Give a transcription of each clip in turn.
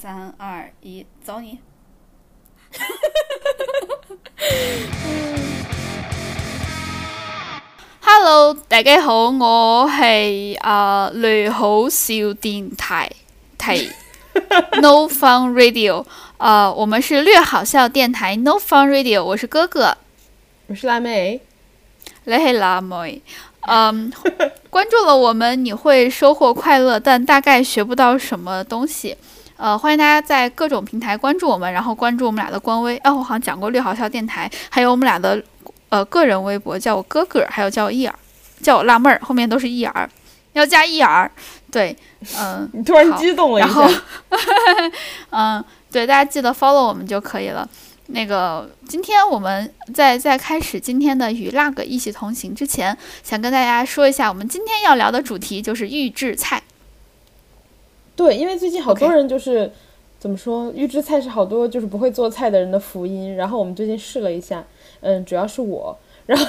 三二一，走你！Hello，大家好，我係啊雷好笑电台台 No Fun Radio，呃，我们是略好笑电台 No Fun Radio，我是哥哥，我是辣妹，你係辣妹。嗯，关注了我们，你会收获快乐，但大概学不到什么东西。呃，欢迎大家在各种平台关注我们，然后关注我们俩的官微。哦，我好像讲过绿好笑电台，还有我们俩的呃个人微博，叫我哥哥，还有叫我一儿，叫我辣妹儿，后面都是一儿，要加一儿。对，嗯、你突然激动了一然後下，，嗯，对，大家记得 follow 我们就可以了。那个，今天我们在在开始今天的与辣哥一起同行之前，想跟大家说一下，我们今天要聊的主题就是预制菜。對，因为最近好多人就是怎么说，预制菜是好多就是不会做菜的人的福音。然后我们最近试了一下，嗯，主要是我，然后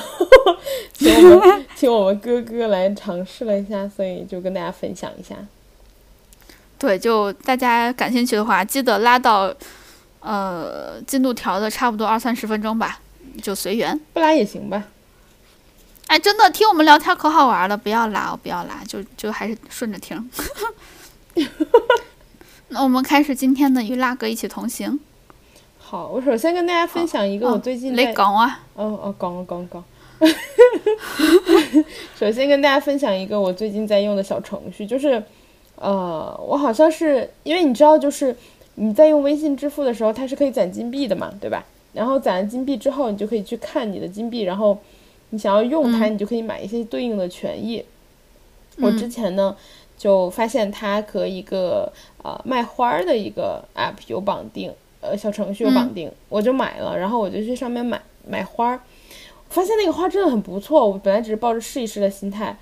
请我们请我们哥哥来尝试了一下，所以就跟大家分享一下。对，就大家感兴趣的话，记得拉到，呃，进度条的差不多二三十分钟吧，就随缘。不拉也行吧。哎，真的听我们聊天可好玩了，不要拉我，不要拉，就就还是顺着聽。那我们开始今天的与辣哥一起同行。好，我首先跟大家分享一个我最近你在講啊，哦哦，講講講。首先跟大家分享一个我最近在用的小程序，就是，呃，我好像是因为你知道，就是你在用微信支付的时候，它是可以攒金币的嘛，对吧？然后攒了金币之后，你就可以去看你的金币，然后你想要用它，嗯你就可以买一些对应的权益。我之嗯前呢就发现它和一个呃卖花兒的一个 app 有绑定，呃小程序有绑定，我就买了，然后我就去上面买买花兒，發現那个花真的很不错，我本来只是抱着试一试的心态，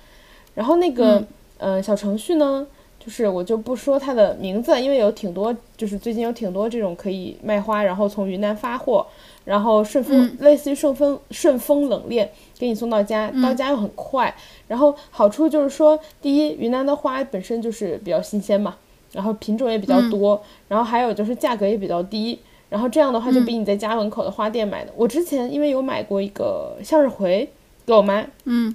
然后那个、呃小程序呢，就是我就不说它的名字，因为有挺多，就是最近有挺多这种可以卖花，然后从云南发货，然后顺丰、嗯。類似于顺丰顺丰冷鏈給你送到家，到家又很快。然后好处就是说，第一，云南的花本身就是比较新鲜嘛，然后品种也比较多，然后还有就是价格也比较低，然后这样的话就比你在家门口的花店买的。我之前因为有买过一个向日葵给我妈，嗯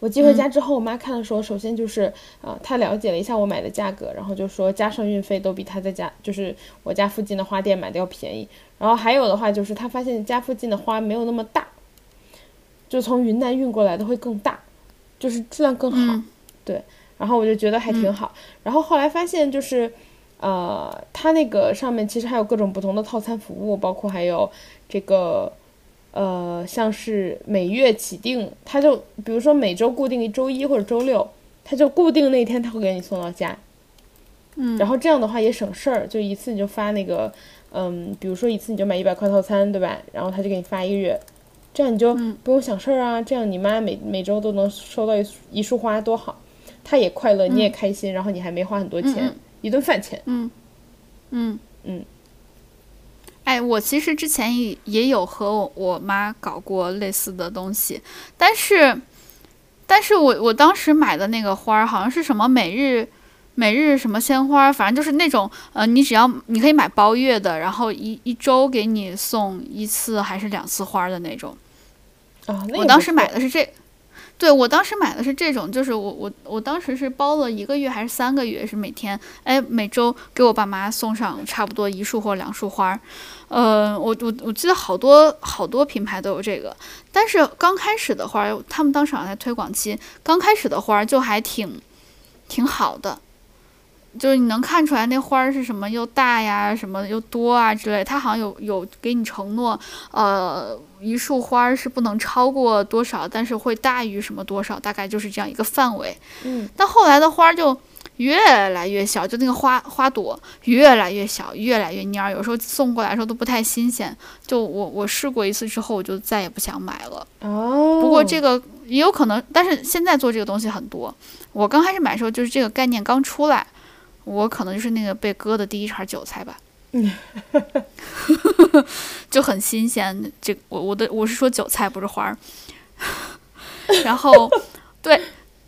我寄回家之后，我妈看的时候，首先就是呃，她了解了一下我买的价格，然后就说加上运费都比她在家就是我家附近的花店买的要便宜。然后还有的话就是她发现家附近的花没有那么大，就从云南运过来的会更大，就是质量更好。嗯對，然后我就觉得还挺好。然后后来发现就是，呃，它那个上面其实还有各种不同的套餐服务，包括还有这个，呃，像是每月起订，它就比如说每周固定一周一或者周六，它就固定那天它会给你送到家。嗯，然后这样的话也省事儿，就一次你就发那个，嗯，比如说一次你就买一百块套餐，对吧？然后他就给你发一个月，這樣你就嗯不用想事儿啊，这样你妈每每周都能收到一一束花，多好，她也快乐，你也开心，然后你还没花很多钱，一顿饭钱。嗯嗯嗯。哎，我其实之前也也有和我我妈搞过类似的东西，但是，但是我我当时买的那个花儿好像是什么每日每日什么鲜花，反正就是那种呃，你只要你可以买包月的，然后一一周给你送一次还是两次花的那种。啊，那我當也不錯時買的是这，对我当时买的是这种，就是我我我当时是包了一个月还是三个月，是每天哎每周给我爸妈送上差不多一束或两束花，呃，我我我记得好多好多品牌都有这个，但是刚开始的花，他们当时好像在推广期，刚开始的花就还挺挺好的。就是你能看出来那花儿是什么又大呀，什么又多啊之类，它好像有有给你承诺，呃，一束花是不能超过多少，但是会大于什么多少，大概就是这样一个范围。嗯，但后来的花就越来越小，就那个花花朵越来越小，越来越蔫儿，有时候送过来的时候都不太新鲜。就我我试过一次之后，我就再也不想买了。哦，不过这个也有可能，但是现在做这个东西很多。我刚开始买的时候，就是这个概念刚出來，我可能就是那个被割的第一茬韭菜吧。就很新鲜，这我我的我是说韭菜不是花儿。然后对，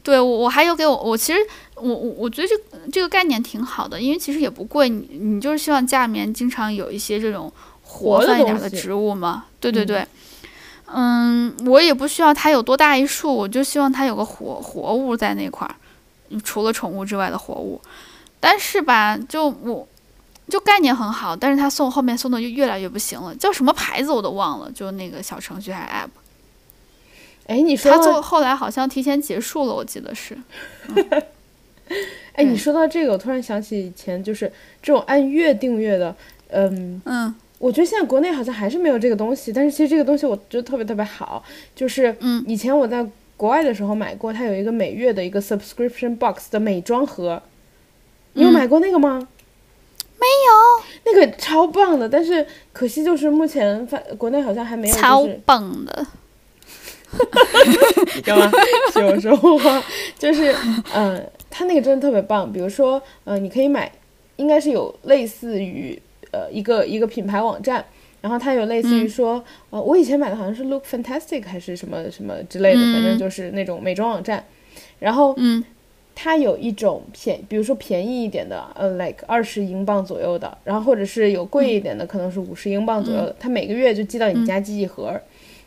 对我我还有给我我其实我我我觉得这这个概念挺好的，因为其实也不贵，你你就是希望家里面经常有一些这种活活泛一点的植物嘛。对对对，嗯，我也不需要它有多大一束，我就希望它有个活活物在那块儿，嗯除了宠物之外的活物。但是吧，就我就概念很好，但是他送后面送的就越来越不行了，叫什么牌子我都忘了，就那个小程序还是 app。哎，你说他到做后来好像提前结束了，我记得是。哎，你说到这个，我突然想起以前就是这种按月订阅的，嗯，嗯我觉得现在国内好像还是没有这个东西，但是其实这个东西我觉得特别特别好，就是嗯以前我在国外的时候买过，它有一个每月的一个 subscription box 的美妆盒，你有嗯买过那个吗？没有，那个超棒的，但是可惜就是目前发国内好像还没有，超就是棒的。干嘛？学我说话，就是，嗯、它那个真的特别棒。比如说，呃，你可以买，应该是有类似于呃一个一个品牌网站，然后它有类似于嗯说，呃，我以前买的好像是 Look Fantastic 还是什么什么之类的，反正嗯就是那种美妆网站。然后嗯它有一种便，比如说便宜一点的，呃，like 二十英镑左右的，然后或者是有贵一点的，可能是五十英镑左右的，它每个月就寄到你家寄一盒，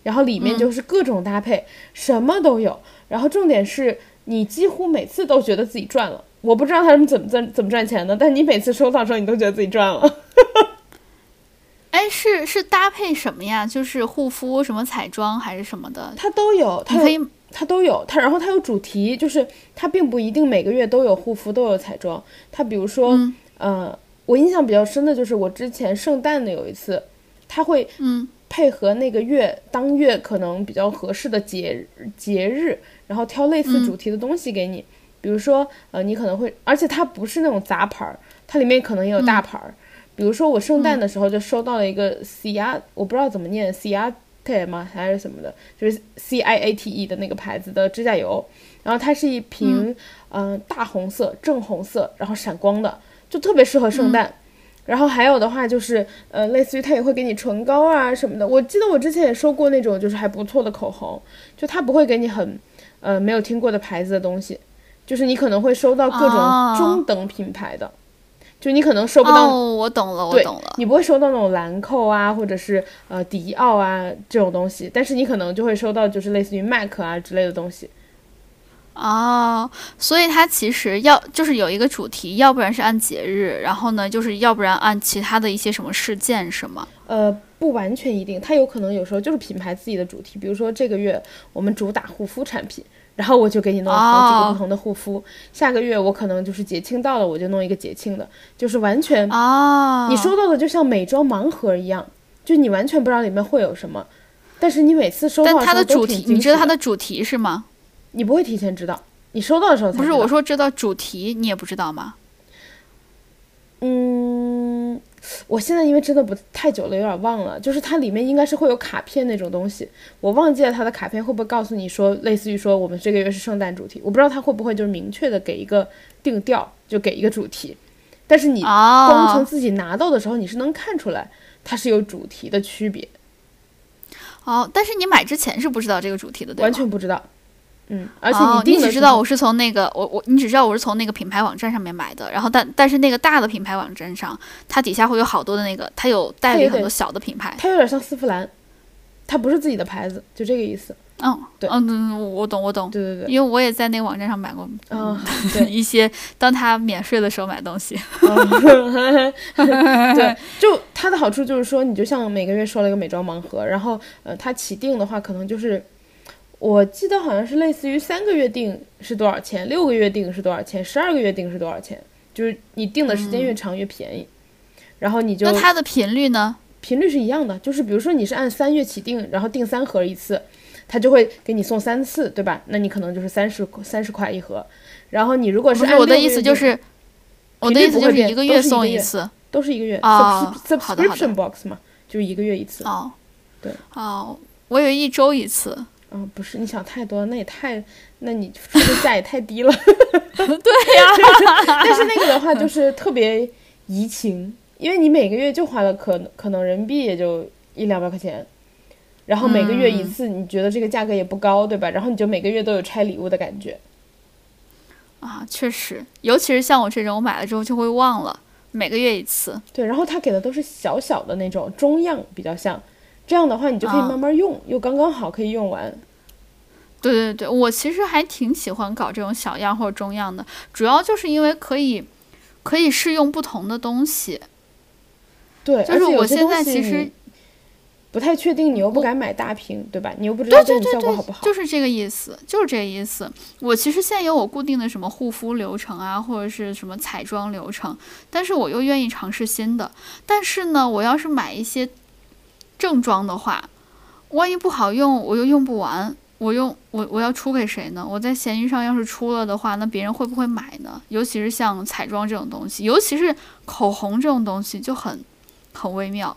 然后里面就是各种搭配，什么都有。然后重点是你几乎每次都觉得自己赚了。我不知道他们怎么赚怎么赚钱的，但你每次收到的时候，你都觉得自己赚了。哎，是是搭配什么呀？就是护肤、什么彩妆还是什么的？它都有，它可以它都有，它然后它有主题，就是它并不一定每个月都有护肤都有彩妆。它比如说，嗯呃，我印象比较深的就是我之前圣诞的有一次，它会嗯配合那个月当月可能比较合适的节节日，然后挑类似嗯主题的东西给你。比如说，呃，你可能会，而且它不是那种杂牌儿，它里面可能也有大牌儿。比如说我圣诞的时候就收到了一个 Ciat，、我不知道怎么念 Ciate 吗？还是什么的，就是 C I A T E 的那个牌子的指甲油，然后它是一瓶嗯、呃大红色正红色，然后闪光的，就特别适合圣诞。然后还有的话就是，呃，类似于它也会给你唇膏啊什么的。我记得我之前也收过那种就是还不错的口红，就它不会给你很，呃，没有听过的牌子的东西，就是你可能会收到各种哦。中等品牌的，就你可能收不到哦，我懂了，我懂了。你不会收到那种兰蔻啊，或者是呃迪奥啊这种东西，但是你可能就会收到就是类似于 MAC 啊之类的东西。哦，所以它其实要就是有一个主题，要不然是按节日，然后呢，就是要不然按其他的一些什么事件，是吗？呃，不完全一定，它有可能有时候就是品牌自己的主题，比如说这个月我们主打护肤产品，然后我就给你弄好几个哦不同的护肤。下个月我可能就是节庆到了，我就弄一个节庆的，就是完全、哦，你收到的就像美妆盲盒一样，就你完全不知道里面会有什么，但是你每次收到但它的主题，你知道它的，主题是吗？你不会提前知道，你收到的时候才不是，我说知道主题，你也不知道吗？嗯，我现在因为真的不太久了，有点忘了。就是它里面应该是会有卡片那种东西，我忘记了它的卡片会不会告诉你说，类似于说我们这个月是圣诞主题，我不知道它会不会就是明确的给一个定调，就给一个主题。但是你光从哦自己拿到的时候，你是能看出来它是有主题的区别，哦，但是你买之前是不知道这个主题的，对吗？完全不知道。嗯，而且你，你只知道我是从那个我我你只知道我是从那个品牌网站上面买的，然后但但是那个大的品牌网站上，它底下会有好多的那个，它有代理很多小的品牌。它有点像丝芙兰，它不是自己的牌子，就这个意思。嗯，对嗯嗯，我懂我懂，对对对，因为我也在那个网站上买过嗯，对。一些当它免税的时候买东西。嗯 对，就它的好处就是说，你就像每个月收了一个美妆盲盒，然后呃，它起订的话，可能就是我记得好像是类似于三个月订是多少钱，六个月订是多少钱，十二个月订是多少钱，就是你订的时间越长越便宜，然后你就那它的频率呢？频率是一样的，就是比如说你是按三月起订，然后订三盒一次，它就会给你送三次，对吧？那你可能就是三十三十块一盒，然后你如果是按我的意思就是，我的意思就是一个月送一次。都是一个月、哦 subscrip- 好的好的 subscription box 嘛，就是一个月一次。哦，对，哦，我以为一周一次。嗯，不是，你想太多了，那也太，那你出的价也太低了。对呀、但是那个的话就是特别怡情，因为你每个月就花了可能可能人民币也就一两百块钱，然后每个月一嗯次，你觉得这个价格也不高，对吧？然后你就每个月都有拆礼物的感觉。啊，确实，尤其是像我这种，我买了之后就会忘了，每个月一次。对，然后他给的都是小小的那种中样，比较像，这样的话你就可以慢慢用，又刚刚好可以用完。对对对，我其实还挺喜欢搞这种小样或者中样的，主要就是因为可以可以试用不同的东西。对，就是我现在其实不太确定，你又不敢买大瓶，对吧？你又不知道这种效果好不好。就是这个意思，就是这个意思。我其实现在有我固定的什么护肤流程啊，或者是什么彩妆流程，但是我又愿意尝试新的。但是呢，我要是买一些正装的话，万一不好用，我又用不完。我用我我要出给谁呢？我在闲鱼上要是出了的话，那别人会不会买呢？尤其是像彩妆这种东西，尤其是口红这种东西就很很微妙。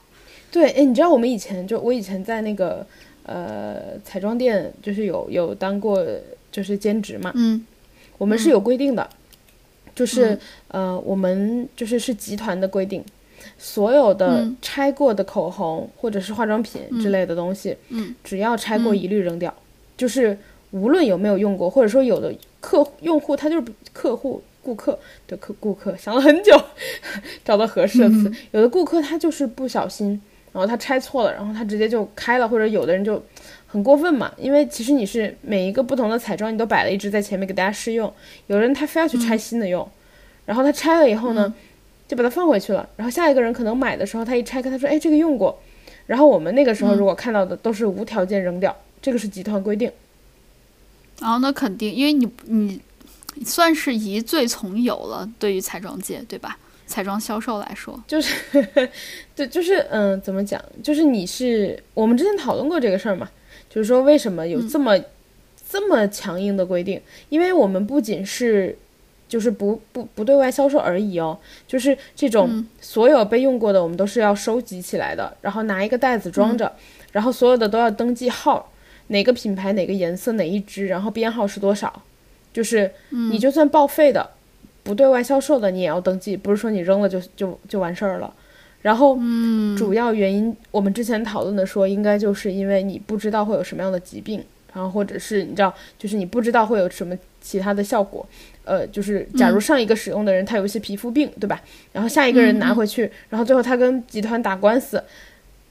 对，哎，你知道我们以前就我以前在那个呃彩妆店，就是有有当过就是兼职嘛。嗯。我们是有规定的，就是呃我们就是是集团的规定，所有的拆过的口红或者是化妆品之类的东西，嗯，只要拆过一律扔掉。就是无论有没有用过，或者说有的客用户他就是客户顾客的客顾客，想了很久 找到合适的词。有的顾客他就是不小心，然后他拆错了，然后他直接就开了，或者有的人就很过分嘛。因为其实你是每一个不同的彩妆你都摆了一支在前面给大家试用，有人他非要去拆新的用，然后他拆了以后呢，就把它放回去了。然后下一个人可能买的时候他一拆开，他说：“哎，这个用过。”然后我们那个时候如果看到的都是无条件扔掉。这个是集团规定，然后那肯定，因为你你算是疑罪从有了，对于彩妆界，对吧？彩妆销售来说，就是，对，就是嗯，怎么讲？就是你是我们之前讨论过这个事儿嘛？就是说为什么有这么这么强硬的规定？因为我们不仅是就是不不不对外销售而已哦，就是这种所有被用过的，我们都是要收集起来的，然后拿一个袋子装着，然后所有的都要登记号。哪个品牌哪个颜色哪一支，然后编号是多少？就是你就算报废的，不对外销售的，你也要登记，不是说你扔了就就就完事儿了。然后，主要原因我们之前讨论的说，应该就是因为你不知道会有什么样的疾病，然后或者是你知道，就是你不知道会有什么其他的效果。呃，就是假如上一个使用的人他有一些皮肤病，对吧？然后下一个人拿回去，然后最后他跟集团打官司。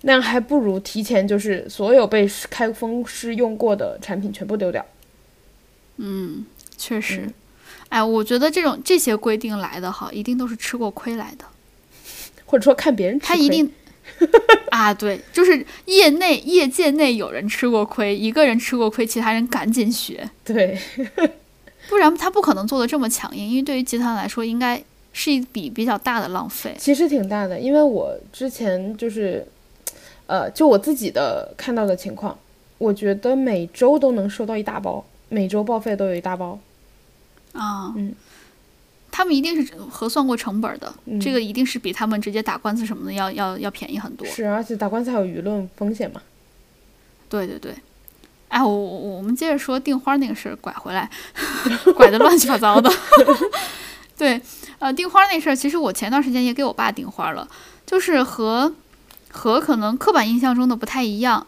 那样还不如提前，就是所有被开封试用过的产品全部丢掉。嗯，确实。哎，我觉得这种这些规定来的哈，一定都是吃过亏来的，或者说看别人吃他一定 啊，对，就是业内业界内有人吃过亏，一个人吃过亏，其他人赶紧学，对，不然他不可能做的这么强硬，因为对于集团来说，应该是一笔比较大的浪费。其实挺大的，因为我之前就是。呃，就我自己的看到的情况，我觉得每周都能收到一大包，每周报废都有一大包。啊，嗯，他们一定是核算过成本的，这个一定是比他们直接打官司什么的要要要便宜很多。是，而且打官司还有舆论风险嘛。对对对，哎，我我我们接着说订花那个事儿，拐回来，拐的乱七八糟的。对，呃，订花那事儿，其实我前段时间也给我爸订花了，就是和。和可能刻板印象中的不太一样，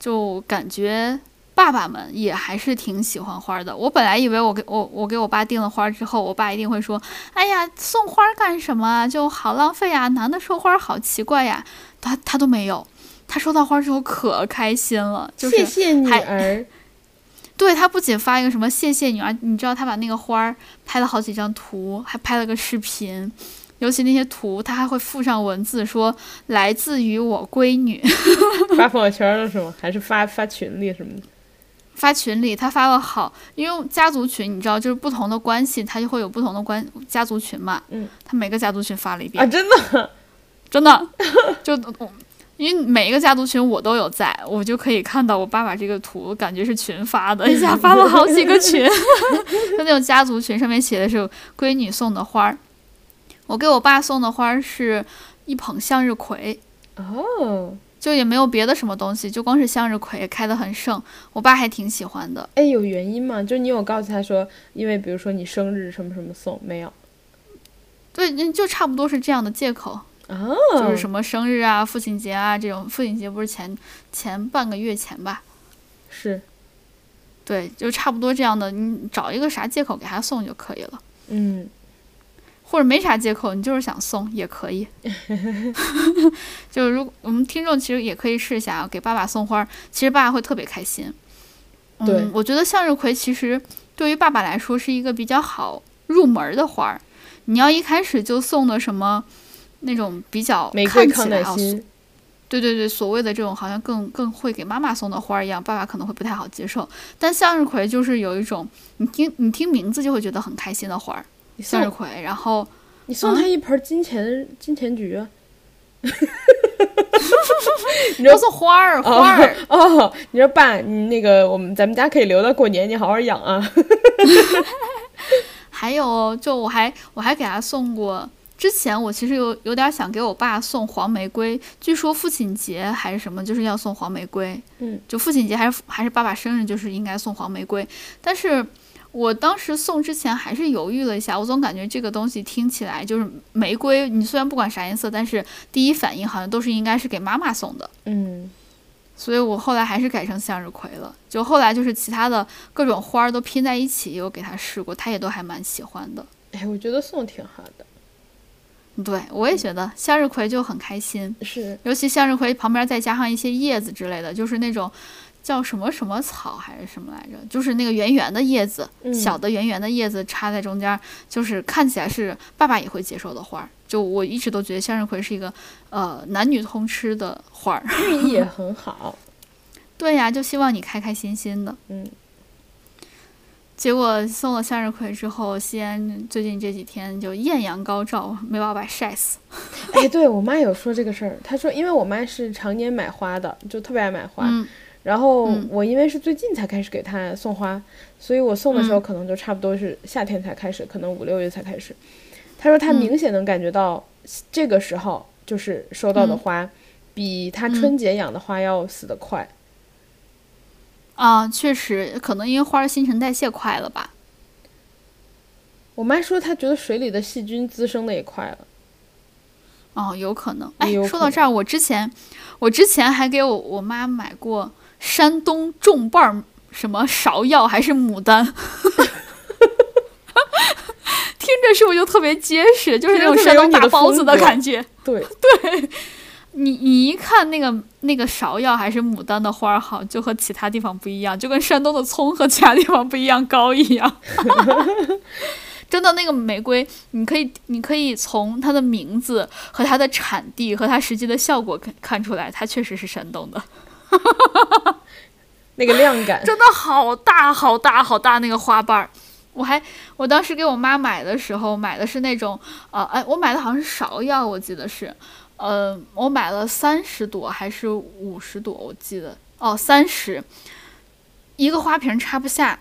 就感觉爸爸们也还是挺喜欢花的。我本来以为我给我我给我爸订了花之后，我爸一定会说：“哎呀，送花干什么啊？就好浪费啊！男的收花好奇怪呀。”他他都没有，他收到花之后可开心了，就是谢谢女儿。对他不仅发一个什么谢谢女儿，你知道他把那个花拍了好几张图，还拍了个视频。尤其那些图，他还会附上文字，说来自于我闺女。发朋友圈了是吗？还是发发群里什么的？发群里，他发了好，因为家族群你知道，就是不同的关系，他就会有不同的关家族群嘛。嗯。他每个家族群发了一遍。啊，真的，真的，就因为每一个家族群我都有在，我就可以看到我爸把这个图，感觉是群发的，一下发了好几个群。就那种家族群上面写的是闺女送的花儿。我给我爸送的花是一捧向日葵，哦，就也没有别的什么东西，就光是向日葵开得很盛，我爸还挺喜欢的。哎，有原因吗？就你有告诉他说，因为比如说你生日什么什么送没有？对，就差不多是这样的借口，哦，就是什么生日啊、父亲节啊这种。父亲节不是前前半个月前吧？是。对，就差不多这样的，你找一个啥借口给他送就可以了。嗯，或者没啥借口，你就是想送也可以。就是如果我们听众其实也可以试一下，给爸爸送花，其实爸爸会特别开心。对嗯，我觉得向日葵其实对于爸爸来说是一个比较好入门的花儿。你要一开始就送的什么那种比较看康起来哦，乃馨，对对对，所谓的这种好像更更会给妈妈送的花儿一样，爸爸可能会不太好接受。但向日葵就是有一种你听你听名字就会觉得很开心的花儿，向日葵，然后。你送他一盆金钱金钱菊啊。你说要送花儿，花儿，哦，你说爸，你那个我们咱们家可以留到过年，你好好养啊。还有就我还我还给他送过，之前我其实有有点想给我爸送黄玫瑰，据说父亲节还是什么，就是要送黄玫瑰，嗯，就父亲节还是还是爸爸生日，就是应该送黄玫瑰，但是。我当时送之前还是犹豫了一下，我总感觉这个东西听起来就是玫瑰，你虽然不管啥颜色，但是第一反应好像都是应该是给妈妈送的，嗯，所以我后来还是改成向日葵了。就后来就是其他的各种花儿都拼在一起，有给他试过，他也都还蛮喜欢的。哎，我觉得送挺好的。对我也觉得向日葵就很开心，是，尤其向日葵旁边再加上一些叶子之类的，就是那种叫什么什么草还是什么来着，就是那个圆圆的叶子，嗯小的圆圆的叶子插在中间，就是看起来是爸爸也会接受的花儿。就我一直都觉得向日葵是一个呃男女通吃的花儿。寓意也很好。对呀，就希望你开开心心的。嗯，结果送了向日葵之后，西安最近这几天就艳阳高照，没把我把晒死。哎，对我妈有说这个事儿，她说因为我妈是常年买花的，就特别爱买花。嗯然后嗯我因为是最近才开始给她送花，所以我送的时候嗯可能就差不多是夏天才开始，可能五六月才开始。她说她嗯明显能感觉到这个时候就是收到的嗯花，比她嗯春节养的花要死得快。啊，确实，可能因为花儿新陈代谢快了吧。我妈说她觉得水里的细菌滋生的也快了。哦，有可能。哎说到这儿，我之前我之前还给我我妈买过山东重瓣儿什么芍药还是牡丹，听着是不是就特别结实？就是那种山东大包子的感觉。对 对，你你一看那个那个芍药还是牡丹的花儿好，就和其他地方不一样，就跟山东的葱和其他地方不一样高一样。真的，那个玫瑰，你可以你可以从它的名字和它的产地和它实际的效果看看出来，它确实是山东的。那个亮感。真的好大好大好大那个花瓣儿。我还我当时给我妈买的时候，买的是那种呃，哎，我买的好像是芍药，我记得是，呃，我买了三十朵还是五十朵，我记得。哦，三十，一个花瓶插不下，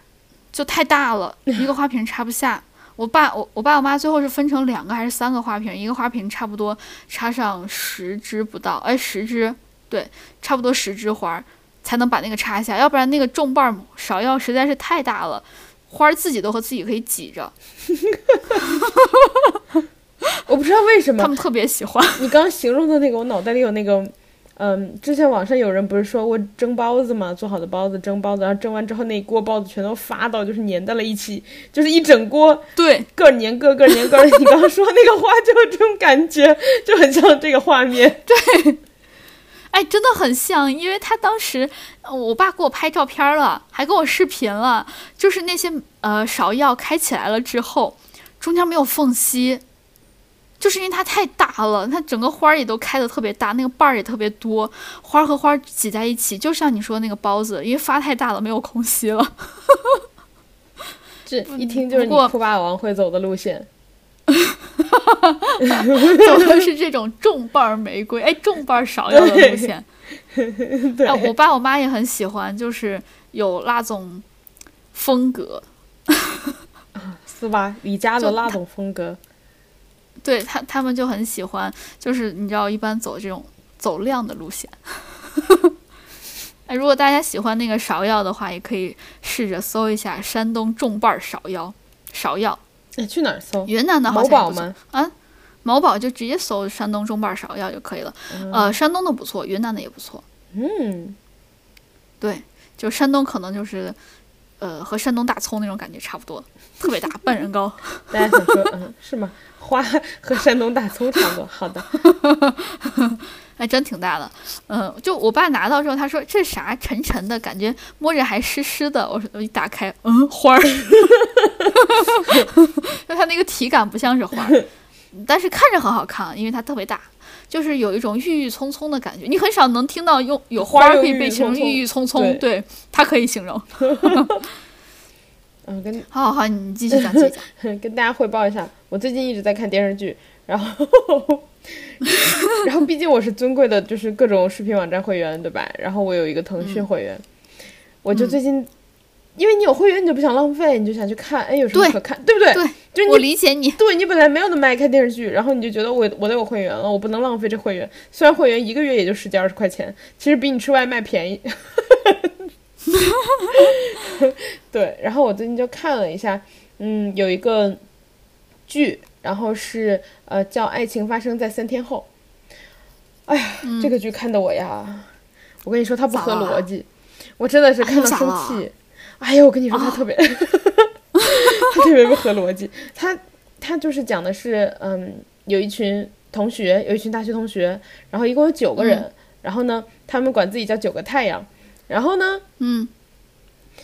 就太大了，一个花瓶插不下。我爸我我爸我妈最后是分成两个还是三个花瓶，一个花瓶差不多插上十支不到，哎，十支，对，差不多十支花儿才能把那个插下，要不然那个重瓣芍药实在是太大了，花儿自己都和自己可以挤着，我不知道为什么他们特别喜欢。你刚刚形容的那个，我脑袋里有那个，嗯，之前网上有人不是说过蒸包子嘛，做好的包子蒸包子，然后蒸完之后那一锅包子全都发到，就是粘在了一起，就是一整锅对，个儿粘个儿，个儿粘个儿。你刚刚说那个花就是这种感觉，就很像这个画面。对哎，真的很像，因为他当时呃我爸给我拍照片了，还跟我视频了，就是那些呃芍药开起来了之后，中间没有缝隙。就是因为它太大了，它整个花儿也都开的特别大，那个瓣儿也特别多，花儿和花儿挤在一起，就像你说的那个包子，因为发太大了，没有空隙了。这 一听就是你霸王会走的路线。走的是这种重瓣儿玫瑰，哎，重瓣儿芍药的路线。对，哎，我爸我妈也很喜欢，就是有那种风格，是吧？李家的那种风格。对他他们就很喜欢，就是你知道，一般走这种走量的路线。哎，如果大家喜欢那个芍药的话，也可以试着搜一下山东重瓣儿芍药。芍药，哎，去哪儿搜？云南的好像也不错宝吗？啊，某宝就直接搜山东重瓣儿芍药就可以了。呃，山东的不错，云南的也不错。嗯，对，就山东可能就是呃和山东大葱那种感觉差不多，特别大，半人高。大家想说，嗯，是吗？花 和山东大葱差不多。好的，还真挺大的。嗯，就我爸拿到之后，他说这啥沉沉的感觉，摸着还湿湿的。我说我一打开，嗯，花儿。就它那个体感不像是花儿，但是看着很好看，因为它特别大，就是有一种郁郁葱葱的感觉。你很少能听到用有花儿可以被形容郁郁葱葱，对，它可以形容。嗯，跟好好好，你继续讲，继续讲。跟大家汇报一下，我最近一直在看电视剧，然后，然后毕竟我是尊贵的，就是各种视频网站会员，对吧？然后我有一个腾讯会员，我就最近，因为你有会员，你就不想浪费，你就想去看，哎，有什么可看，对不对？对，就是我理解你。对你本来没有那么爱看电视剧，然后你就觉得我我都有会员了，我不能浪费这会员。虽然会员一个月也就十几二十块钱，其实比你吃外卖便宜。对，然后我最近就看了一下，嗯，有一个剧，然后是呃叫《爱情发生在三天后》。哎呀，这个剧看的我呀，我跟你说它不合逻辑，我真的是看到生气。哎呀，我跟你说它特别，它特别不合逻辑。它它就是讲的是，嗯，有一群同学，有一群大学同学，然后一共有九个人，然后呢，他们管自己叫九个太阳。然后呢，嗯，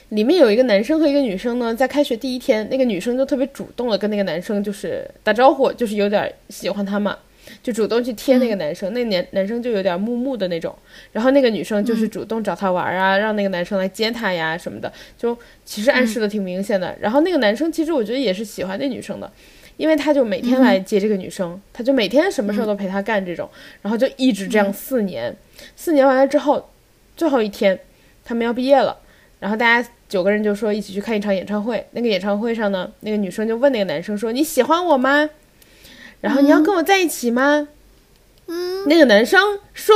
里面有一个男生和一个女生呢，在开学第一天，那个女生就特别主动的跟那个男生就是打招呼，就是有点喜欢他嘛，就主动去贴那个男生，那男男生就有点木木的那种，然后那个女生就是主动找他玩啊，让那个男生来接她呀什么的，就其实暗示的挺明显的。然后那个男生其实我觉得也是喜欢那女生的，因为他就每天来接这个女生，他就每天什么事儿都陪她干这种，然后就一直这样四年，四年完了之后，最后一天。他们要毕业了，然后大家九个人就说一起去看一场演唱会。那个演唱会上呢，那个女生就问那个男生说：“你喜欢我吗？然后你要跟我在一起吗？”嗯，那个男生说：“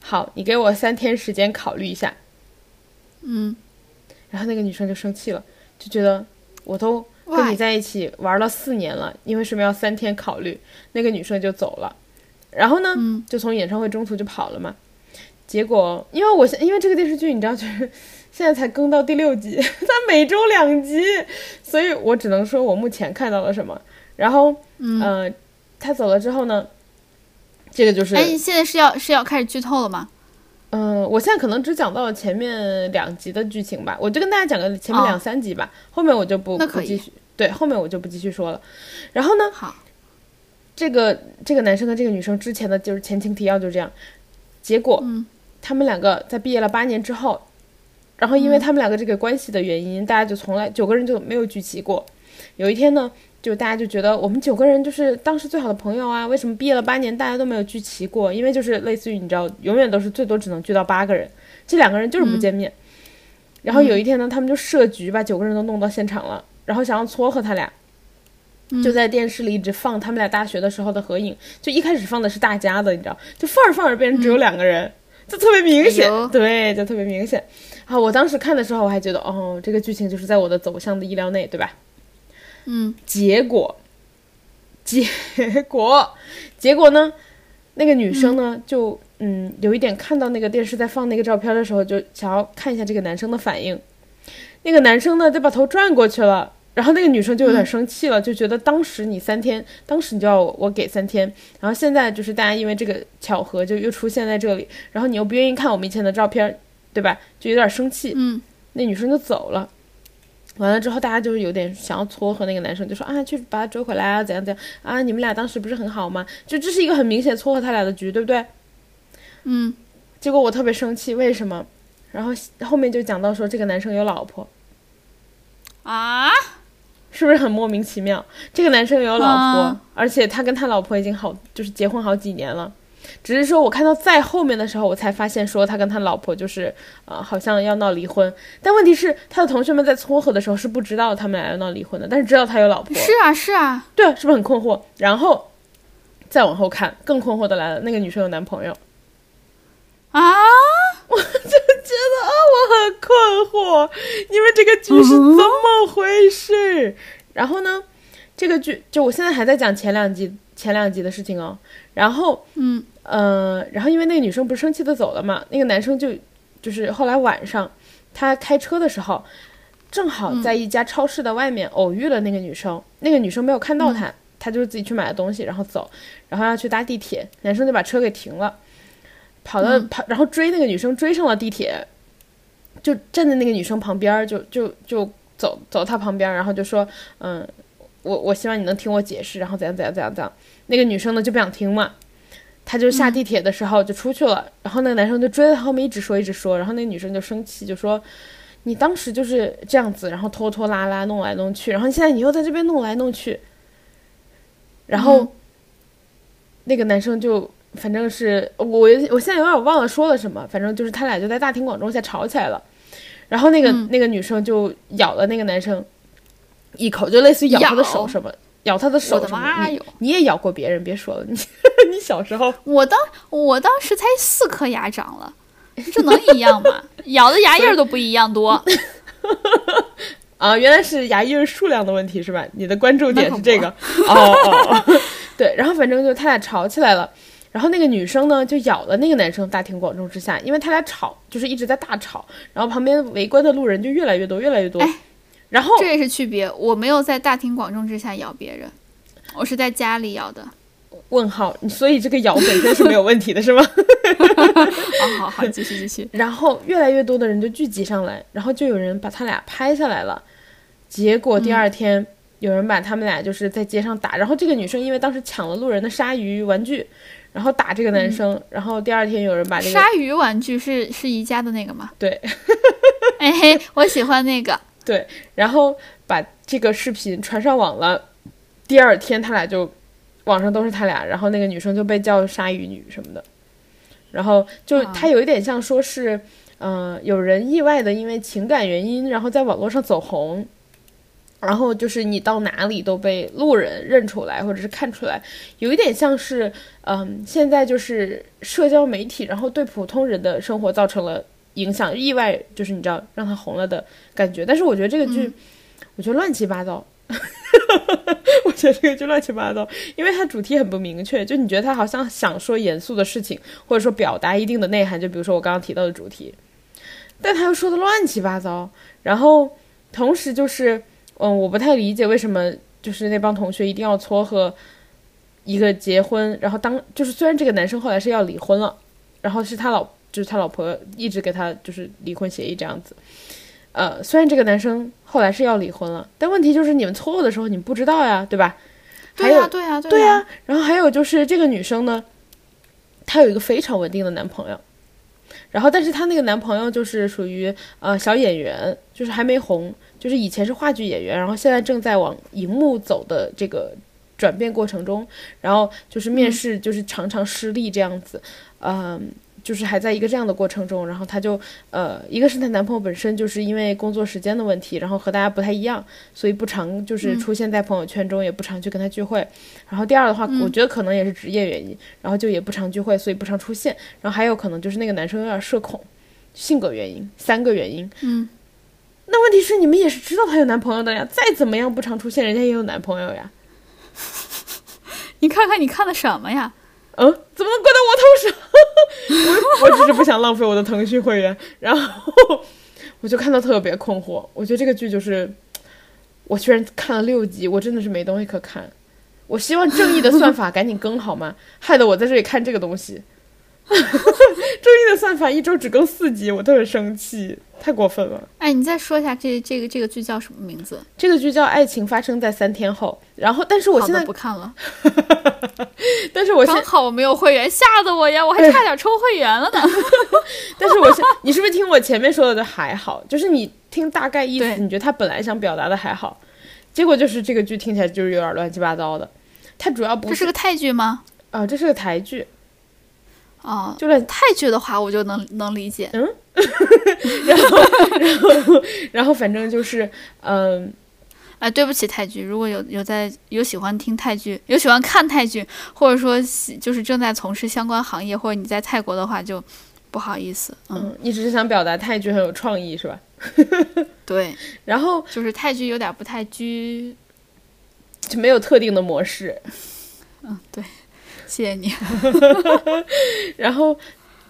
好，你给我三天时间考虑一下。”嗯，然后那个女生就生气了，就觉得我都跟你在一起玩了四年了，你为什么要三天考虑？那个女生就走了，然后呢，就从演唱会中途就跑了嘛。结果，因为我现因为这个电视剧，你知道，就是现在才更到第六集，它每周两集，所以我只能说我目前看到了什么。然后，嗯，他走了之后呢，这个就是，哎，现在是要是要开始剧透了吗？嗯，我现在可能只讲到了前面两集的剧情吧，我就跟大家讲个前面两三集吧，后面我就不不继续，对，后面我就不继续说了。然后呢，好，这个这个男生和这个女生之前的就是前情提要就是这样，结果，嗯。他们两个在毕业了八年之后，然后因为他们两个这个关系的原因，大家就从来九个人就没有聚齐过。有一天呢，就大家就觉得我们九个人就是当时最好的朋友啊，为什么毕业了八年大家都没有聚齐过？因为就是类似于你知道，永远都是最多只能聚到八个人，这两个人就是不见面。然后有一天呢，他们就设局把九个人都弄到现场了，然后想要撮合他俩，就在电视里一直放他们俩大学的时候的合影。就一开始放的是大家的，你知道，就放着放着变成只有两个人。就特别明显，对，就特别明显。啊，我当时看的时候，我还觉得，哦，这个剧情就是在我的走向的意料内，对吧？嗯。结果，结果，结果呢？那个女生呢，就嗯，有一点看到那个电视在放那个照片的时候，就想要看一下这个男生的反应。那个男生呢，就把头转过去了。然后那个女生就有点生气了，就觉得当时你三天，当时你就要我给三天，然后现在就是大家因为这个巧合就又出现在这里，然后你又不愿意看我们以前的照片，对吧？就有点生气。嗯，那女生就走了。完了之后，大家就是有点想要撮合那个男生，就说啊，去把他追回来啊，怎样怎样啊？你们俩当时不是很好吗？就这是一个很明显撮合他俩的局，对不对？嗯。结果我特别生气，为什么？然后后面就讲到说这个男生有老婆。啊？是不是很莫名其妙？这个男生有老婆，而且他跟他老婆已经好，就是结婚好几年了。只是说我看到在后面的时候，我才发现说他跟他老婆就是呃，好像要闹离婚。但问题是，他的同学们在撮合的时候是不知道他们俩要闹离婚的，但是知道他有老婆。是啊，是啊，对，是不是很困惑？然后再往后看，更困惑的来了，那个女生有男朋友。啊！我就觉得啊，我很困惑，你们这个剧是怎么回事？然后呢，这个剧就我现在还在讲前两集前两集的事情哦。然后，嗯。呃，然后因为那个女生不是生气的走了嘛，那个男生就就是后来晚上他开车的时候，正好在一家超市的外面偶遇了那个女生，那个女生没有看到他，他就是自己去买了东西，然后走，然后要去搭地铁，男生就把车给停了，跑到跑，然后追那个女生，追上了地铁，就站在那个女生旁边，就就就走走她旁边，然后就说，嗯，我我希望你能听我解释，然后怎样怎样怎样怎样，那个女生呢就不想听嘛。他就下地铁的时候就出去了，然后那个男生就追在后面一直说一直说，然后那个女生就生气就说，你当时就是这样子，然后拖拖拉拉弄来弄去，然后现在你又在这边弄来弄去，然后那个男生就反正是我我现在有点忘了说了什么，反正就是他俩就在大庭广众下吵起来了，然后那个那个女生就咬了那个男生一口，就类似于咬他的手什么。咬他的手，我的妈哟！你也咬过别人，别说了，你 你小时候，我当我当时才四颗牙长了，这能一样吗？咬的牙印儿都不一样多。啊，原来是牙印数量的问题是吧？你的关注点是这个。哦哦，对，然后反正就他俩吵起来了，然后那个女生呢就咬了那个男生，大庭广众之下，因为他俩吵就是一直在大吵，然后旁边围观的路人就越来越多，越来越多。然后这也是区别，我没有在大庭广众之下咬别人，我是在家里咬的。问号，所以这个咬本身是没有问题的，是吗？好好好，继续继续。然后越来越多的人就聚集上来，然后就有人把他俩拍下来了。结果第二天有人把他们俩就是在街上打，然后这个女生因为当时抢了路人的鲨鱼玩具，然后打这个男生。然后第二天有人把这个鲨鱼玩具是是宜家的那个吗？对。哎嘿，我喜欢那个。对，然后把这个视频传上网了。第二天他俩就网上都是他俩，然后那个女生就被叫鲨鱼女什么的。然后就他有一点像说是，嗯，有人意外的因为情感原因，然后在网络上走红，然后就是你到哪里都被路人认出来或者是看出来，有一点像是，嗯，现在就是社交媒体，然后对普通人的生活造成了。影响意外就是你知道让他红了的感觉，但是我觉得这个剧，我觉得乱七八糟，我觉得这个剧乱七八糟，因为它主题很不明确，就你觉得他好像想说严肃的事情，或者说表达一定的内涵，就比如说我刚刚提到的主题，但他又说的乱七八糟，然后同时就是，嗯，我不太理解为什么就是那帮同学一定要撮合一个结婚，然后当就是虽然这个男生后来是要离婚了，然后是他老。就是他老婆一直给他就是离婚协议这样子，呃，虽然这个男生后来是要离婚了，但问题就是你们撮合的时候你们不知道呀，对吧？对呀，对呀，对呀。然后还有就是这个女生呢，她有一个非常稳定的男朋友，然后但是她那个男朋友就是属于呃小演员，就是还没红，就是以前是话剧演员，然后现在正在往荧幕走的这个转变过程中，然后就是面试就是常常失利这样子，嗯。就是还在一个这样的过程中，然后她就，呃，一个是她男朋友本身就是因为工作时间的问题，然后和大家不太一样，所以不常就是出现在朋友圈中，也不常去跟他聚会。然后第二的话，我觉得可能也是职业原因，然后就也不常聚会，所以不常出现。然后还有可能就是那个男生有点社恐，性格原因，三个原因。嗯，那问题是你们也是知道她有男朋友的呀，再怎么样不常出现，人家也有男朋友呀。你看看你看的什么呀？嗯，怎么能怪到我头上？我我只是不想浪费我的腾讯会员，然后 我就看到特别困惑。我觉得这个剧就是，我居然看了六集，我真的是没东西可看。我希望正义的算法赶紧更好吗？害得我在这里看这个东西。正义的算法一周只更四集，我特别生气，太过分了。哎，你再说一下这这个这个剧叫什么名字？这个剧叫《爱情发生在三天后》。然后，但是我现在不看了。但是我刚好我没有会员，吓得我呀！我还差点充会员了呢。但是我现你是不是听我前面说的就还好？就是你听大概意思，你觉得他本来想表达的还好，结果就是这个剧听起来就是有点乱七八糟的。它主要不这是个泰剧吗？啊，这是个台剧。哦，就是泰剧的话，我就能能理解。嗯，然后，然后，然后，反正就是，嗯，哎，对不起，泰剧，如果有有在有喜欢听泰剧，有喜欢看泰剧，或者说就是正在从事相关行业，或者你在泰国的话，就不好意思。嗯，你只是想表达泰剧很有创意，是吧？对，然后就是泰剧有点不太拘，就没有特定的模式。嗯，对。谢谢你。然后，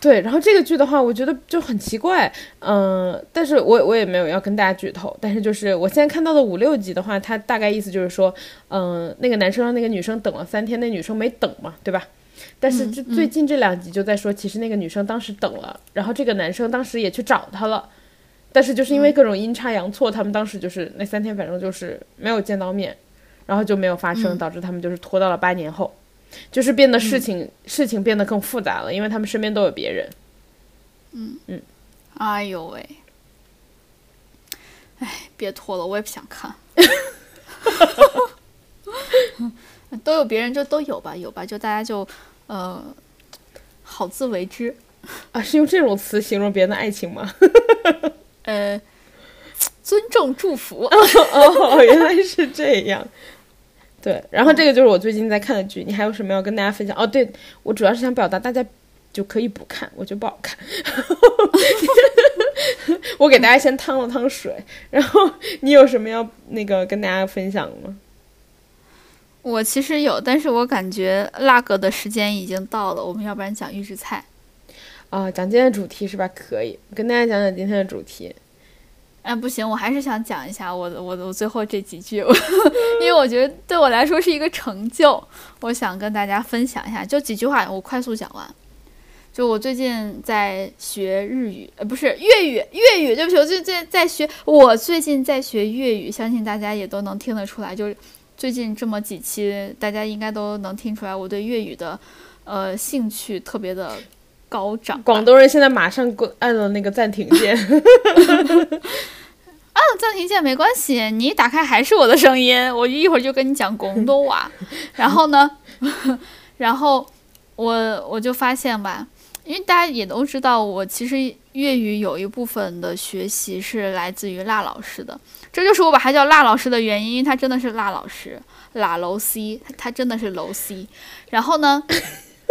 对，然后这个剧的话，我觉得就很奇怪，嗯、但是我我也没有要跟大家剧透，但是就是我现在看到的五六集的话，它大概意思就是说，嗯、那个男生让那个女生等了三天，那女生没等嘛，对吧？但是这最近这两集就在说，其实那个女生当时等了，然后这个男生当时也去找她了，但是就是因为各种阴差阳错，他们当时就是那三天反正就是没有见到面，然后就没有发生，导致他们就是拖到了八年后。就是变得事情、事情变得更复杂了，因为他们身边都有别人。嗯嗯哎呦喂，哎，别拖了，我也不想看。都有别人就都有吧，有吧，就大家就呃好自为之。啊，是用这种词形容别人的爱情吗？呃，尊重祝福。哦，原来是这样。对，然后这个就是我最近在看的剧，你还有什么要跟大家分享？哦，对我主要是想表达大家就可以不看，我觉得不好看。我给大家先趟了趟水，然后你有什么要那个跟大家分享的吗？我其实有，但是我感觉辣哥的时间已经到了，我们要不然讲预制菜。啊、讲今天的主题是吧？可以，我跟大家讲讲今天的主题。哎，不行，我还是想讲一下我的我的我最后这几句，因为我觉得对我来说是一个成就，我想跟大家分享一下，就几句话，我快速讲完。就我最近在学日语，呃，不是粤语，粤语，对不起，我最近在学，我最近在学粤语，相信大家也都能听得出来，就是最近这么几期，大家应该都能听出来，我对粤语的呃兴趣特别的高涨。广东人现在马上按了那个暂停键。暂停键没关系，你一打开还是我的声音，我一会儿就跟你讲广东话。然后呢，然后我我就发现吧，因为大家也都知道，我其实粤语有一部分的学习是来自于辣老师的，这就是我把他叫辣老师的原因，因为他真的是辣老师，辣楼 C，他他真的是楼 C。然后呢，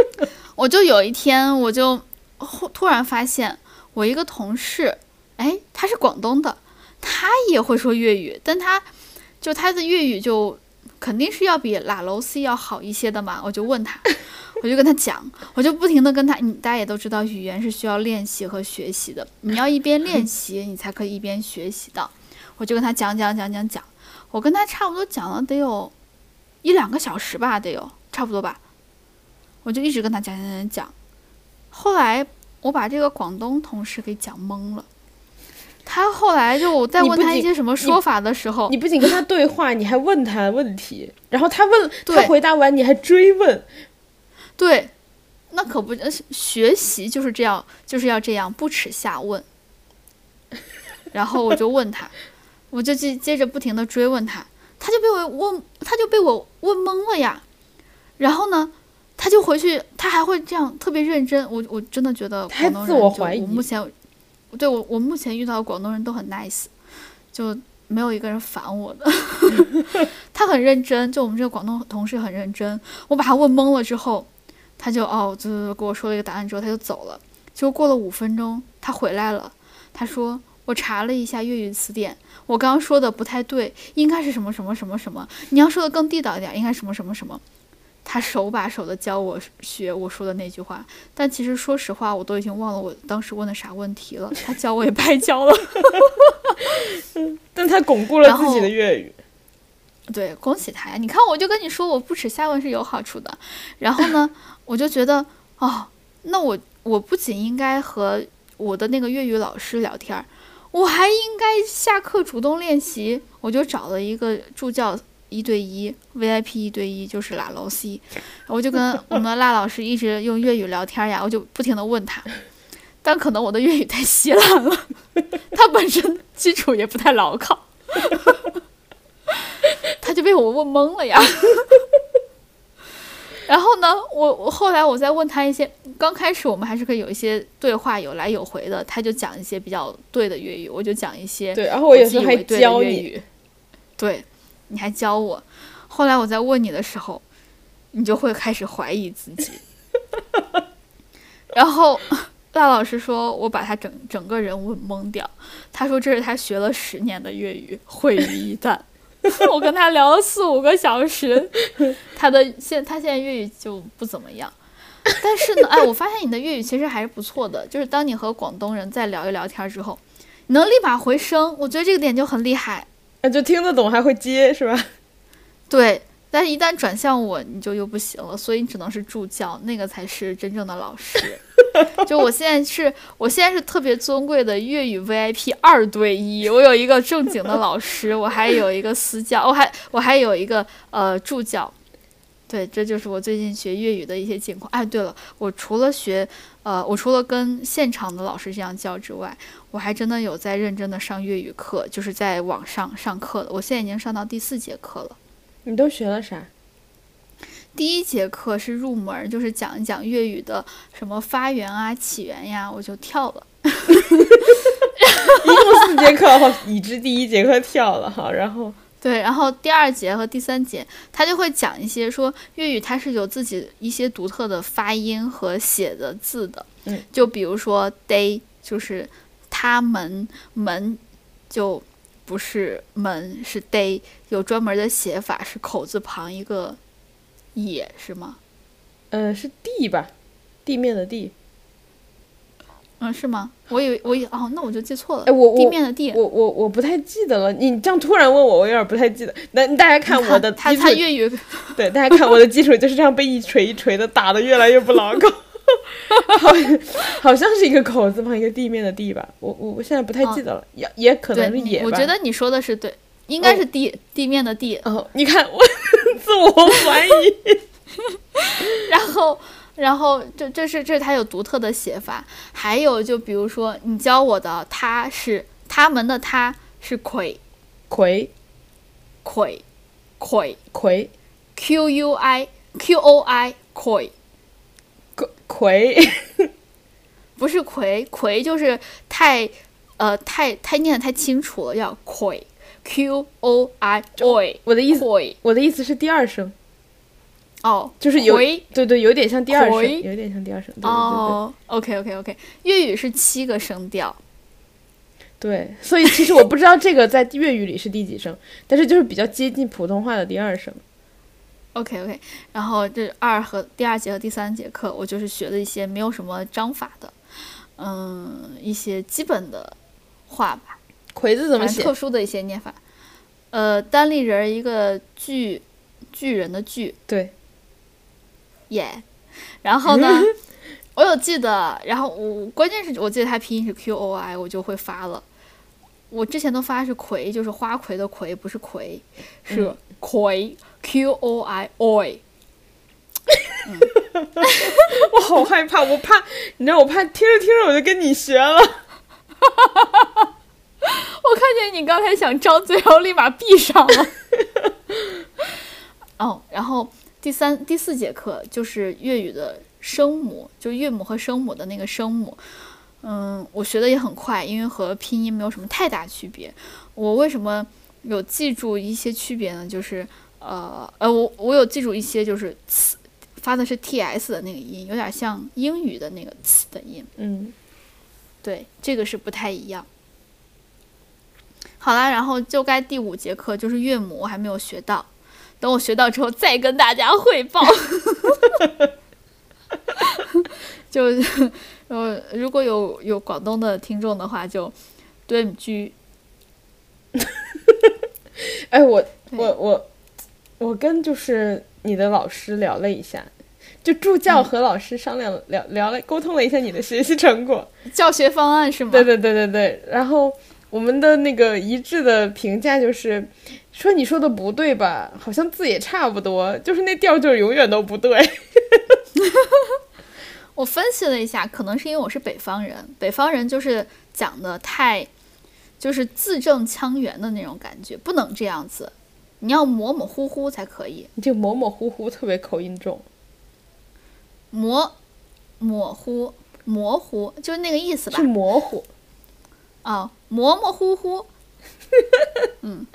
我就有一天我就忽突然发现，我一个同事，哎，他是广东的。他也会说粤语，但他就他的粤语就肯定是要比拉楼 C 要好一些的嘛。我就问他，我就跟他讲，我就不停的跟他，你大家也都知道，语言是需要练习和学习的，你要一边练习，你才可以一边学习的。我就跟他讲讲讲讲讲，我跟他差不多讲了得有一两个小时吧，得有差不多吧。我就一直跟他讲讲讲讲，后来我把这个广东同事给讲懵了。他后来就我在问他一些什么说法的时候，你不仅跟他对话，你还问他问题，然后他问他回答完，你还追问。对，那可不，呃学习就是这样，就是要这样，不耻下问。然后我就问他，我就接接着不停的追问他，他就被我问，他就被我问懵了呀。然后呢，他就回去，他还会这样特别认真。我我真的觉得广东人就自我怀疑我目前，对我我目前遇到的广东人都很 nice，就没有一个人烦我的。他很认真，就我们这个广东同事很认真。我把他问懵了之后，他就哦，就给我说了一个答案之后，他就走了。结果过了五分钟，他回来了，他说我查了一下粤语词典，我刚刚说的不太对，应该是什么什么什么什么，你要说的更地道一点，应该什么什么什么。他手把手的教我学我说的那句话，但其实说实话，我都已经忘了我当时问的啥问题了。他教我也白教了。但他巩固了自己的粤语。对，恭喜他呀！你看，我就跟你说，我不耻下问是有好处的。然后呢，我就觉得，哦，那我我不仅应该和我的那个粤语老师聊天儿，我还应该下课主动练习。我就找了一个助教，一对一 VIP 一对一，就是拉老 C。我就跟我们的辣老师一直用粤语聊天呀，我就不停的问他。但可能我的粤语太稀烂了，他本身基础也不太牢靠。他就被我问懵了呀。然后呢，我我后来我再问他一些，刚开始我们还是可以有一些对话有来有回的，他就讲一些比较对的粤语，我就讲一些对，然后我有自时候还教你。粤语，对，你还教我。后来我在问你的时候，你就会开始怀疑自己。然后辣老师说我把他整整个人问懵掉，他说这是他学了十年的粤语，毁于一旦。我跟他聊了四五个小时，他的现他现在粤语就不怎么样。但是呢，哎，我发现你的粤语其实还是不错的，就是当你和广东人再聊一聊天之后，你能立马回声，我觉得这个点就很厉害。那就听得懂还会接是吧？对，但是一旦转向我，你就又不行了，所以你只能是助教，那个才是真正的老师。就我现在是，我现在是特别尊贵的粤语 VIP 二对一，我有一个正经的老师，我还有一个私教，我还我还有一个呃助教。对，这就是我最近学粤语的一些情况。哎，对了，我除了学，呃，我除了跟现场的老师这样教之外，我还真的有在认真的上粤语课，就是在网上上课的。我现在已经上到第四节课了。你都学了啥？第一节课是入门，就是讲一讲粤语的什么发源啊、起源呀，我就跳了。一共四节课，已知第一节课跳了哈，然后对，然后第二节和第三节，他就会讲一些说粤语它是有自己一些独特的发音和写的字的，嗯，就比如说 day 就是他们门就不是门是 day，有专门的写法是口字旁一个。也是吗？呃，是地吧，地面的地。嗯，是吗？我以为我以哦，那我就记错了。哎，我地面的地，我我我不太记得了。你这样突然问我，我有点不太记得。那大家看我的他他粤语，对，大家看我的基础就是这样被一锤一锤的打的越来越不牢靠。好，好像是一个口字旁一个地面的地吧。我我我现在不太记得了，也也可能是也。我觉得你说的是对。应该是地地面的地哦，你看我 自我怀疑，然后然后这这是这是它有独特的写法，还有就比如说你教我的他是他们的他是魁。魁。魁。魁。魁。Q U I Q O I 魁。魁。不是魁。魁就是太呃太太念的太清楚了，要魁。Q O I O，我的意思，我的意思是第二声，哦，就是有，对对，有点像第二声，有点像第二声，哦，OK OK OK，粤语是七个声调，对，所以其实我不知道这个在粤语里是第几声，但是就是比较接近普通话的第二声，OK OK，然后这二和第二节和第三节课，我就是学了一些没有什么章法的，嗯，一些基本的话吧。魁字怎么写？特殊的一些念法，呃，单立人一个巨巨人的巨，对，耶。然后呢，我有记得，然后我关键是我记得它拼音是 Q O I，我就会发了。我之前都发是葵，就是花魁的魁，不是葵，是葵 Q O I OI。我好害怕，我怕，你知道，我怕听着听着我就跟你学了。我看见你刚才想张嘴，然后立马闭上了。哦，然后第三、第四节课就是粤语的声母，就韵母和声母的那个声母。嗯，我学的也很快，因为和拼音没有什么太大区别。我为什么有记住一些区别呢？就是呃呃，我我有记住一些，就是词发的是 t s 的那个音，有点像英语的那个词的音。嗯，对，这个是不太一样。好啦，然后就该第五节课就是韵母，我还没有学到，等我学到之后再跟大家汇报。就呃，如果有有广东的听众的话，就对句。哎，我我我我跟就是你的老师聊了一下，就助教和老师商量聊聊了沟通了一下你的学习成果、教学方案是吗？对对对对对，然后。我们的那个一致的评价就是，说你说的不对吧？好像字也差不多，就是那调就是永远都不对。我分析了一下，可能是因为我是北方人，北方人就是讲的太，就是字正腔圆的那种感觉，不能这样子，你要模模糊糊才可以。你这模模糊糊特别口音重，模模糊模糊就是那个意思吧？是模糊。哦，模模糊糊，嗯，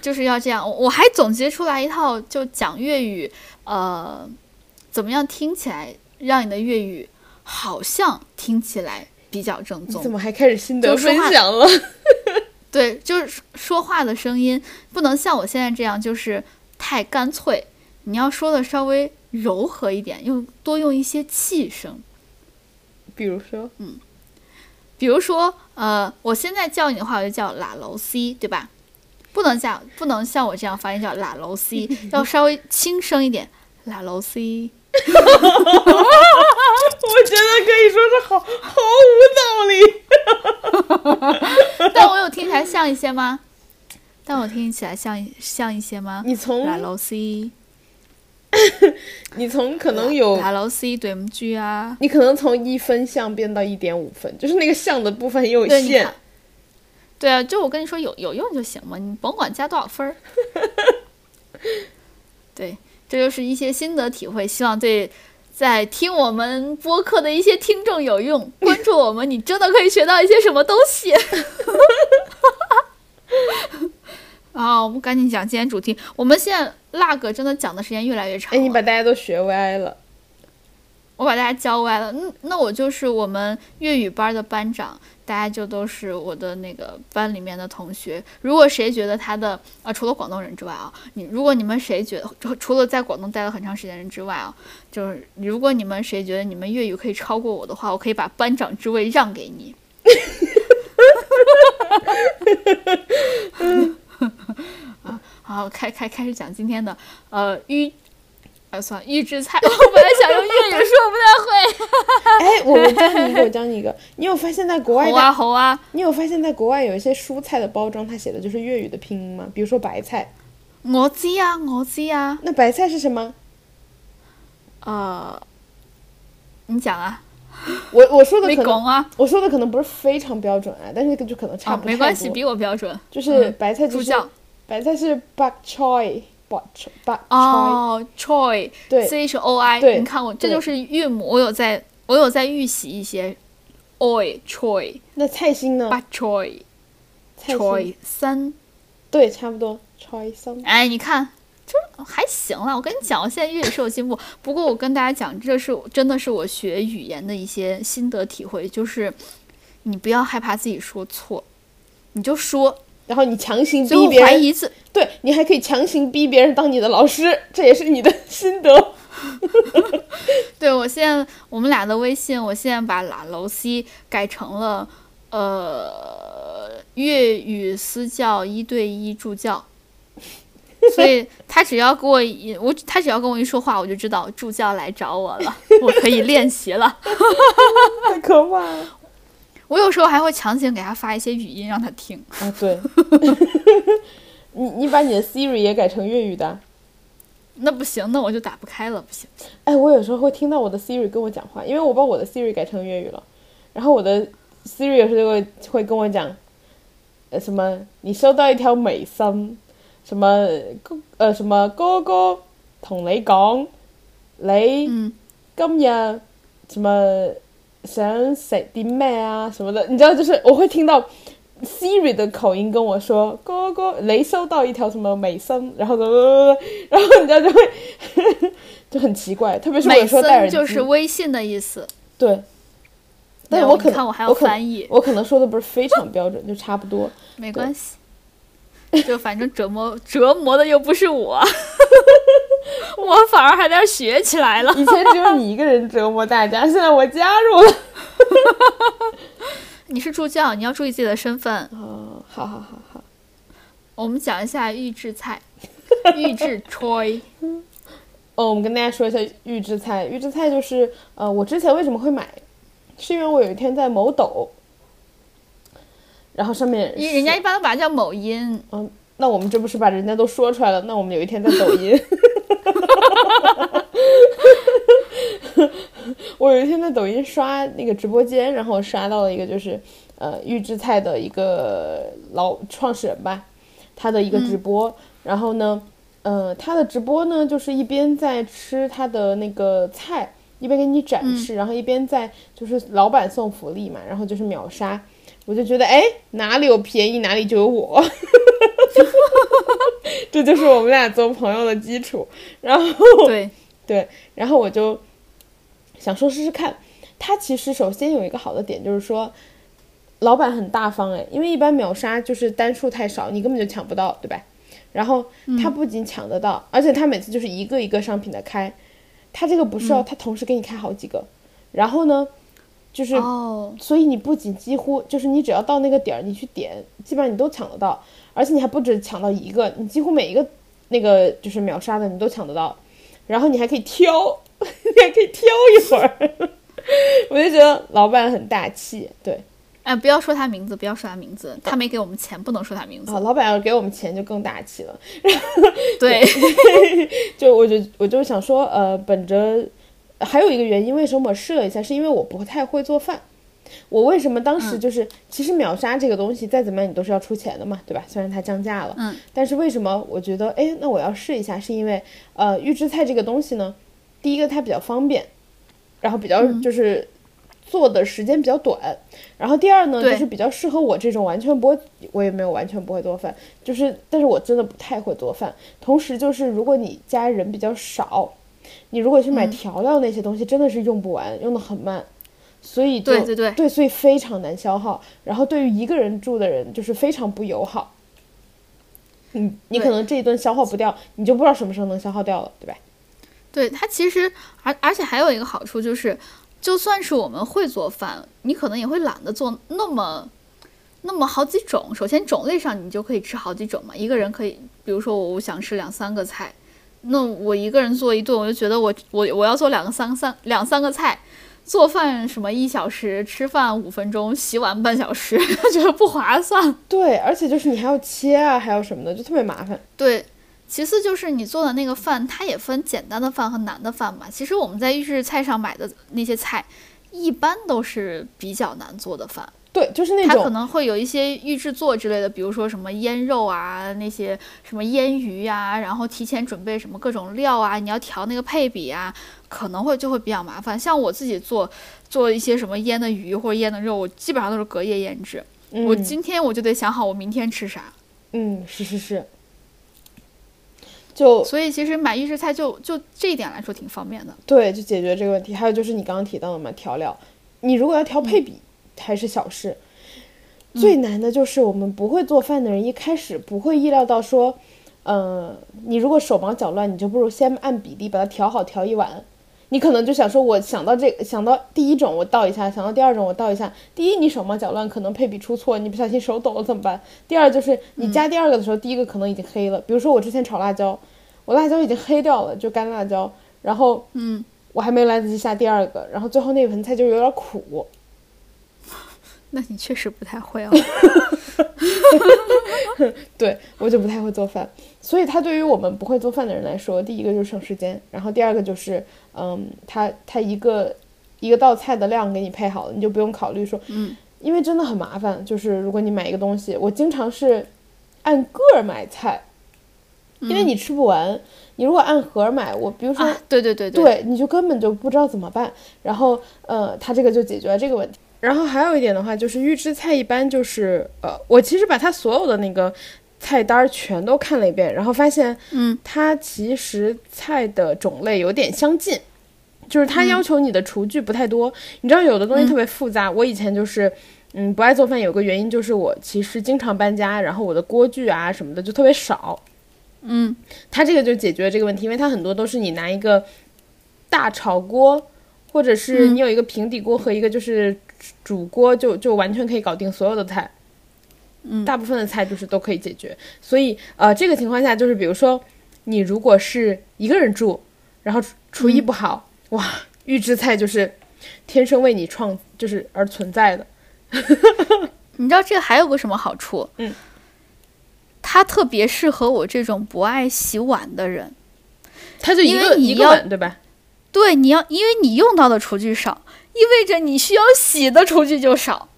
就是要这样。我还总结出来一套，就讲粤语，呃，怎么样听起来让你的粤语好像听起来比较正宗。怎么还开始心得分享了？对，就是说话的声音不能像我现在这样，就是太干脆。你要说的稍微柔和一点，用多用一些气声。比如说，嗯比如说，呃，我现在叫你的话，我就叫拉楼 C，对吧？不能像，不能像我这样发音叫拉楼 C，要稍微轻声一点，拉楼 C。我觉得可以说是毫毫无道理。但我有听起来像一些吗？但我听起来像一像一些吗？你从拉楼 C，你从可能有，拉楼 C 对唔住啊。你可能从一分像变到一点五分，就是那个像的部分很有限看。，对啊，就我跟你说有有用就行嘛，你甭管加多少分儿。对，这就是一些心得体会，希望对在听我们播客的一些听众有用。关注我们，你真的可以学到一些什么东西。啊，我们赶紧讲今天主题。我们现在 lag 真的讲的时间越来越长哎，你把大家都学歪了。我把大家教歪了。那，那我就是我们粤语班的班长，大家就都是我的那个班里面的同学。如果谁觉得他的啊，除了广东人之外啊，你如果你们谁觉得除除了在广东待了很长时间人之外啊，就是如果你们谁觉得你们粤语可以超过我的话，我可以把班长之位让给你。啊，好，开开开始讲今天的呃预。啊，算了，预制菜。我本来想用 粤语说，我不太会。哎，我我教你一个，我教你一个。你有发现在国外猴啊的，猴啊，你有发现在国外有一些蔬菜的包装，它写的就是粤语的拼音吗？比如说白菜，我知啊，我知啊。那白菜是什么？呃，你讲啊，我我说的可能啊，我说的可能不是非常标准啊，但是就可能差啊，不太多。没关系，比我标准。就是嗯白菜就是白菜是 bok bok choy，哦，choy，对 c h o i，对你看我这就是韵母，我有在，我有在预习一些 oi choy 那菜心呢？八 choi 菜心 choi 三，对，差不多 choy 三。哎，你看。就还行了，我跟你讲，我现在粤语是有进步。不过我跟大家讲，这是真的是我学语言的一些心得体会，就是你不要害怕自己说错，你就说，然后你强行逼别人，怀疑自对你还可以强行逼别人当你的老师，这也是你的 心得。对我现在我们俩的微信，我现在把拉楼西改成了呃粤语私教一对一助教，所以他只要给我一我他只要跟我一说话，我就知道助教来找我了，我可以练习了。太可怕了我有时候还会强行给他发一些语音让他听，啊！对，你你把你的 Siri 也改成粤语的啊。那不行，那我就打不开了，不行。哎，我有时候会听到我的 Siri 跟我讲话，因为我把我的 Siri 改成粤语了，然后我的 Siri 有时候就会会跟我讲，呃，什么你收到一条微信，什么呃什么哥哥同你讲，你嗯，今日什麼想食啲咩啊什么的，你知道，就是我会听到 Siri 的口音跟我说，哥哥雷收到一条什么美声，然後就，然后你知道就会 就很奇怪，特别是我有就是微信的意思。对，但是我可能看我还要翻译。我可能说的不是非常标准，就差不多。没关系，就反正折磨折磨的又不是我，我反而还在学起来了。以前只有你一个人折磨大家，现在我加入了。你是助教，你要注意自己的身份。哦，好好好好。我们讲一下预制菜，预制 Troy。哦，我们跟大家说一下预制菜。预制菜就是，呃，我之前为什么会买，是因为我有一天在某抖，然后上面人人家一般都把它叫某音，嗯，那我们这不是把人家都说出来了？那我们有一天在抖音，我有一天在抖音刷那个直播间，然后刷到了一个就是呃预制菜的一个老创始人吧，他的一个直播，然后呢，呃，他的直播呢就是一边在吃他的那个菜。一边给你展示，然后一边在就是老板送福利嘛，然后就是秒杀，我就觉得哎哪里有便宜哪里就有我，这就是我们俩做朋友的基础。然后对，对，然后我就想说试试看。他其实首先有一个好的点就是说，老板很大方哎，因为一般秒杀就是单数太少，你根本就抢不到，对吧？然后他不仅抢得到，而且他每次就是一个一个商品的开。他这个不是哦，它同时给你开好几个，然后呢，就是哦，所以你不仅几乎就是你只要到那个点儿，你去点，基本上你都抢得到，而且你还不止抢到一个，你几乎每一个那个就是秒杀的你都抢得到，然后你还可以挑，你还可以挑一会儿，我就觉得老板很大气，对。哎，不要说他名字，不要说他名字，他没给我们钱，不能说他名字。啊，老板要给我们钱就更大气了。对，就我就我就想说，呃，本着还有一个原因，为什么我试了一下，是因为我不太会做饭。我为什么当时就是，其实秒杀这个东西再怎么样你都是要出钱的嘛，对吧？虽然它降价了，嗯，但是为什么我觉得，哎，那我要试一下，是因为呃，预制菜这个东西呢，第一个它比较方便，然后比较就是。做的时间比较短，然后第二呢，就是比较适合我这种完全不会，我也没有完全不会做饭，就是，但是我真的不太会做饭。同时就是，如果你家人比较少，你如果去嗯买调料那些东西，真的是用不完，用的很慢，所以对对对对，所以非常难消耗。然后对于一个人住的人，就是非常不友好。你你可能这一顿消耗不掉，你就不知道什么时候能消耗掉了，对吧？对它其实，而而且还有一个好处就是，就算是我们会做饭，你可能也会懒得做那么那么好几种。首先种类上你就可以吃好几种嘛，一个人可以，比如说我想吃两三个菜，那我一个人做一顿，我就觉得我我我要做两个三三两三个菜。做饭什么一小时，吃饭五分钟，洗碗半小时，觉得不划算。对，而且就是你还要切啊，还有什么的，就特别麻烦。对，其次就是你做的那个饭，它也分简单的饭和难的饭嘛。其实我们在预制菜上买的那些菜，一般都是比较难做的饭。对，就是那种它可能会有一些预制作之类的，比如说什么腌肉啊，那些什么腌鱼呀、然后提前准备什么各种料啊，你要调那个配比啊，可能会就会比较麻烦。像我自己做做一些什么腌的鱼或者腌的肉，我基本上都是隔夜腌制。我嗯今天我就得想好我明天吃啥。嗯，是是是，就所以其实买预制菜就就这一点来说挺方便的。对，就解决这个问题。还有就是你刚刚提到的嘛，调料，你如果要调配比，还是小事。最难的就是我们不会做饭的人，一开始不会意料到说，呃，你如果手忙脚乱，你就不如先按比例把它调好，调一碗。你可能就想说，我想到这个，想到第一种我倒一下，想到第二种我倒一下。第一，你手忙脚乱，可能配比出错，你不小心手抖了怎么办？第二就是你加第二个的时候，第一个可能已经黑了。比如说我之前炒辣椒，我辣椒已经黑掉了，就干辣椒，然后嗯，我还没来得及下第二个，然后最后那盆菜就有点苦。那你确实不太会哦。对我就不太会做饭，所以它对于我们不会做饭的人来说，第一个就是省时间，然后第二个就是，嗯，它它一个一个道菜的量给你配好了，你就不用考虑说，嗯，因为真的很麻烦，就是如果你买一个东西，我经常是按个儿买菜，因为你吃不完，你如果按盒儿买，我比如说啊，对对对对，你就根本就不知道怎么办。然后，呃，它这个就解决了这个问题。然后还有一点的话，就是预制菜一般就是，呃，我其实把它所有的那个菜单儿全都看了一遍，然后发现，嗯，它其实菜的种类有点相近，就是它要求你的厨具不太多。你知道有的东西特别复杂，我以前就是。嗯，不爱做饭有个原因就是我其实经常搬家，然后我的锅具啊什么的就特别少。嗯，它这个就解决了这个问题，因为它很多都是你拿一个大炒锅，或者是你有一个平底锅和一个就是煮锅就，就完全可以搞定所有的菜。嗯大部分的菜就是都可以解决。所以呃，这个情况下就是，比如说你如果是一个人住，然后厨厨艺不好，哇，预制菜就是天生为你创，就是而存在的。你知道这个还有个什么好处？嗯，它特别适合我这种不爱洗碗的人。它就一因个一个碗，对吧？对，你要因为你用到的厨具少，意味着你需要洗的厨具就少。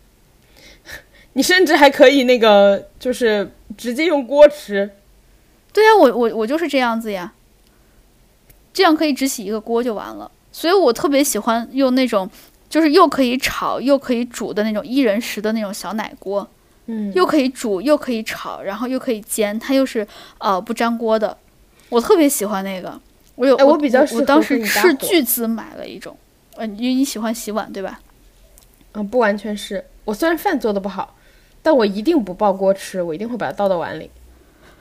你甚至还可以那个，就是直接用锅吃。对呀、我我我就是这样子呀，这样可以只洗一个锅就完了。所以我特别喜欢用那种，就是又可以炒又可以煮的那种一人食的那种小奶锅，嗯又可以煮又可以炒，然后又可以煎，它又是呃不粘锅的。我特别喜欢那个，我有我哎我比较适合我当时斥巨资买了一种，呃，因为你喜欢洗碗对吧？嗯，不完全是我虽然饭做的不好，但我一定不爆锅吃，我一定会把它倒到碗里。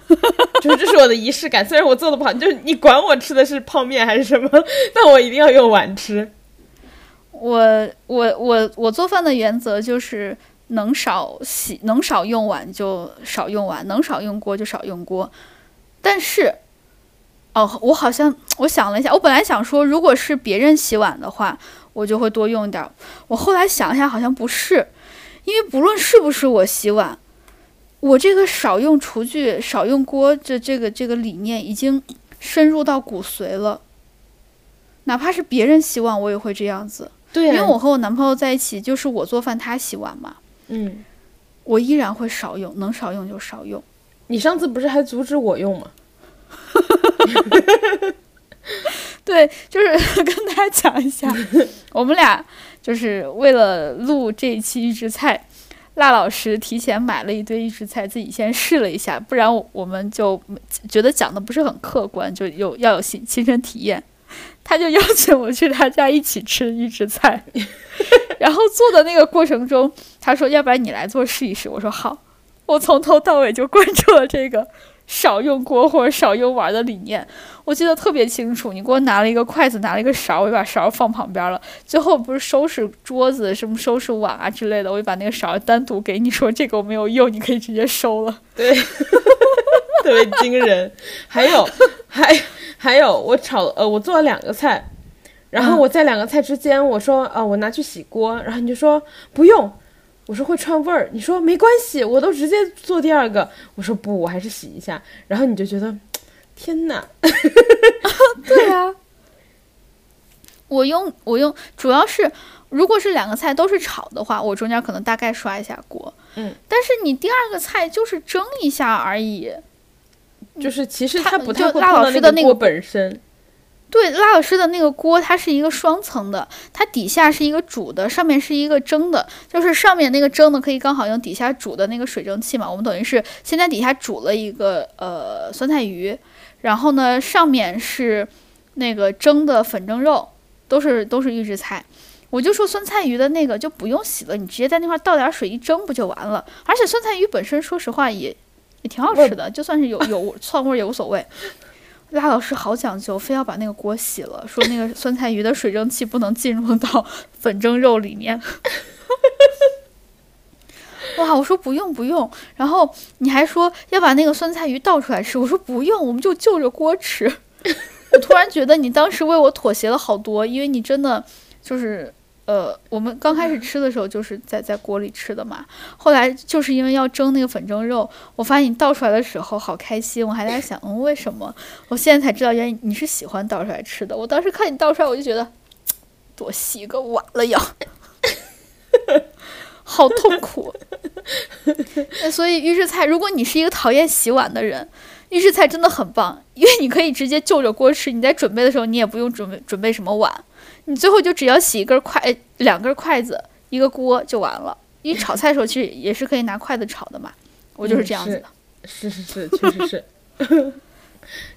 就是这是我的仪式感。虽然我做的不好，就是你管我吃的是泡面还是什么，但我一定要用碗吃。我我我我做饭的原则就是能少洗能少用碗就少用碗，能少用锅就少用锅。但是，哦，我好像我想了一下，我本来想说，如果是别人洗碗的话，我就会多用点儿。我后来想一下，好像不是，因为不论是不是我洗碗，我这个少用厨具、少用锅这这个这个理念已经深入到骨髓了。哪怕是别人洗碗，我也会这样子。对、因为我和我男朋友在一起，就是我做饭，他洗碗嘛，嗯，我依然会少用，能少用就少用。你上次不是还阻止我用吗？对，就是 跟大家讲一下，我们俩就是为了录这一期预制菜，辣老师提前买了一堆预制菜，自己先试了一下，不然我们就觉得讲的不是很客观，就有要有亲亲身体验。他就邀请我去他家一起吃预制菜，然后做的那个过程中，他说：“要不然你来做试一试。”我说：“好。”我从头到尾就关注了这个少用锅或者少用碗的理念，我记得特别清楚。你给我拿了一个筷子，拿了一个勺，我就把勺放旁边了。最后不是收拾桌子，什么收拾碗啊之类的，我就把那个勺单独给你，说这个我没有用，你可以直接收了。对，特别惊人。还有，还还有，我炒呃，我做了两个菜，然后我在两个菜之间，我说啊，我拿去洗锅，然后你就说不用。我说会串味儿，你说没关系，我都直接做第二个。我说不，我还是洗一下。然后你就觉得，天哪！对啊，我用我用，主要是如果是两个菜都是炒的话，我中间可能大概刷一下锅。嗯，但是你第二个菜就是蒸一下而已，就是其实它不太辣老师的那个锅本身。对，拉老师的那个锅，它是一个双层的，它底下是一个煮的，上面是一个蒸的，就是上面那个蒸的可以刚好用底下煮的那个水蒸气嘛。我们等于是先在底下煮了一个呃酸菜鱼，然后呢上面是那个蒸的粉蒸肉，都是都是预制菜。我就说酸菜鱼的那个就不用洗了，你直接在那块倒点水一蒸不就完了？而且酸菜鱼本身说实话也也挺好吃的，就算是有有 窜味也无所谓。拉老师好讲究，非要把那个锅洗了，说那个 酸菜鱼的水蒸气不能进入到 粉蒸肉里面。哇，我说不用不用，然后你还说要把那个酸菜鱼倒出来吃，我说不用，我们就就着锅吃。我突然觉得你当时为我妥协了好多，因为你真的就是。呃，我们刚开始吃的时候就是在在锅里吃的嘛，后来就是因为要蒸那个粉蒸肉，我发现你倒出来的时候好开心，我还在想，嗯，为什么？我现在才知道，原来你是喜欢倒出来吃的。我当时看你倒出来，我就觉得多洗个碗了呀，好痛苦。所以预制菜，如果你是一个讨厌洗碗的人，预制菜真的很棒，因为你可以直接就着锅吃，你在准备的时候你也不用准备准备什么碗。你最后就只要洗一根筷，两根筷子，一个锅就完了。因为炒菜的时候其实也是可以拿筷子炒的嘛。我就是这样子的。是是是，确实是。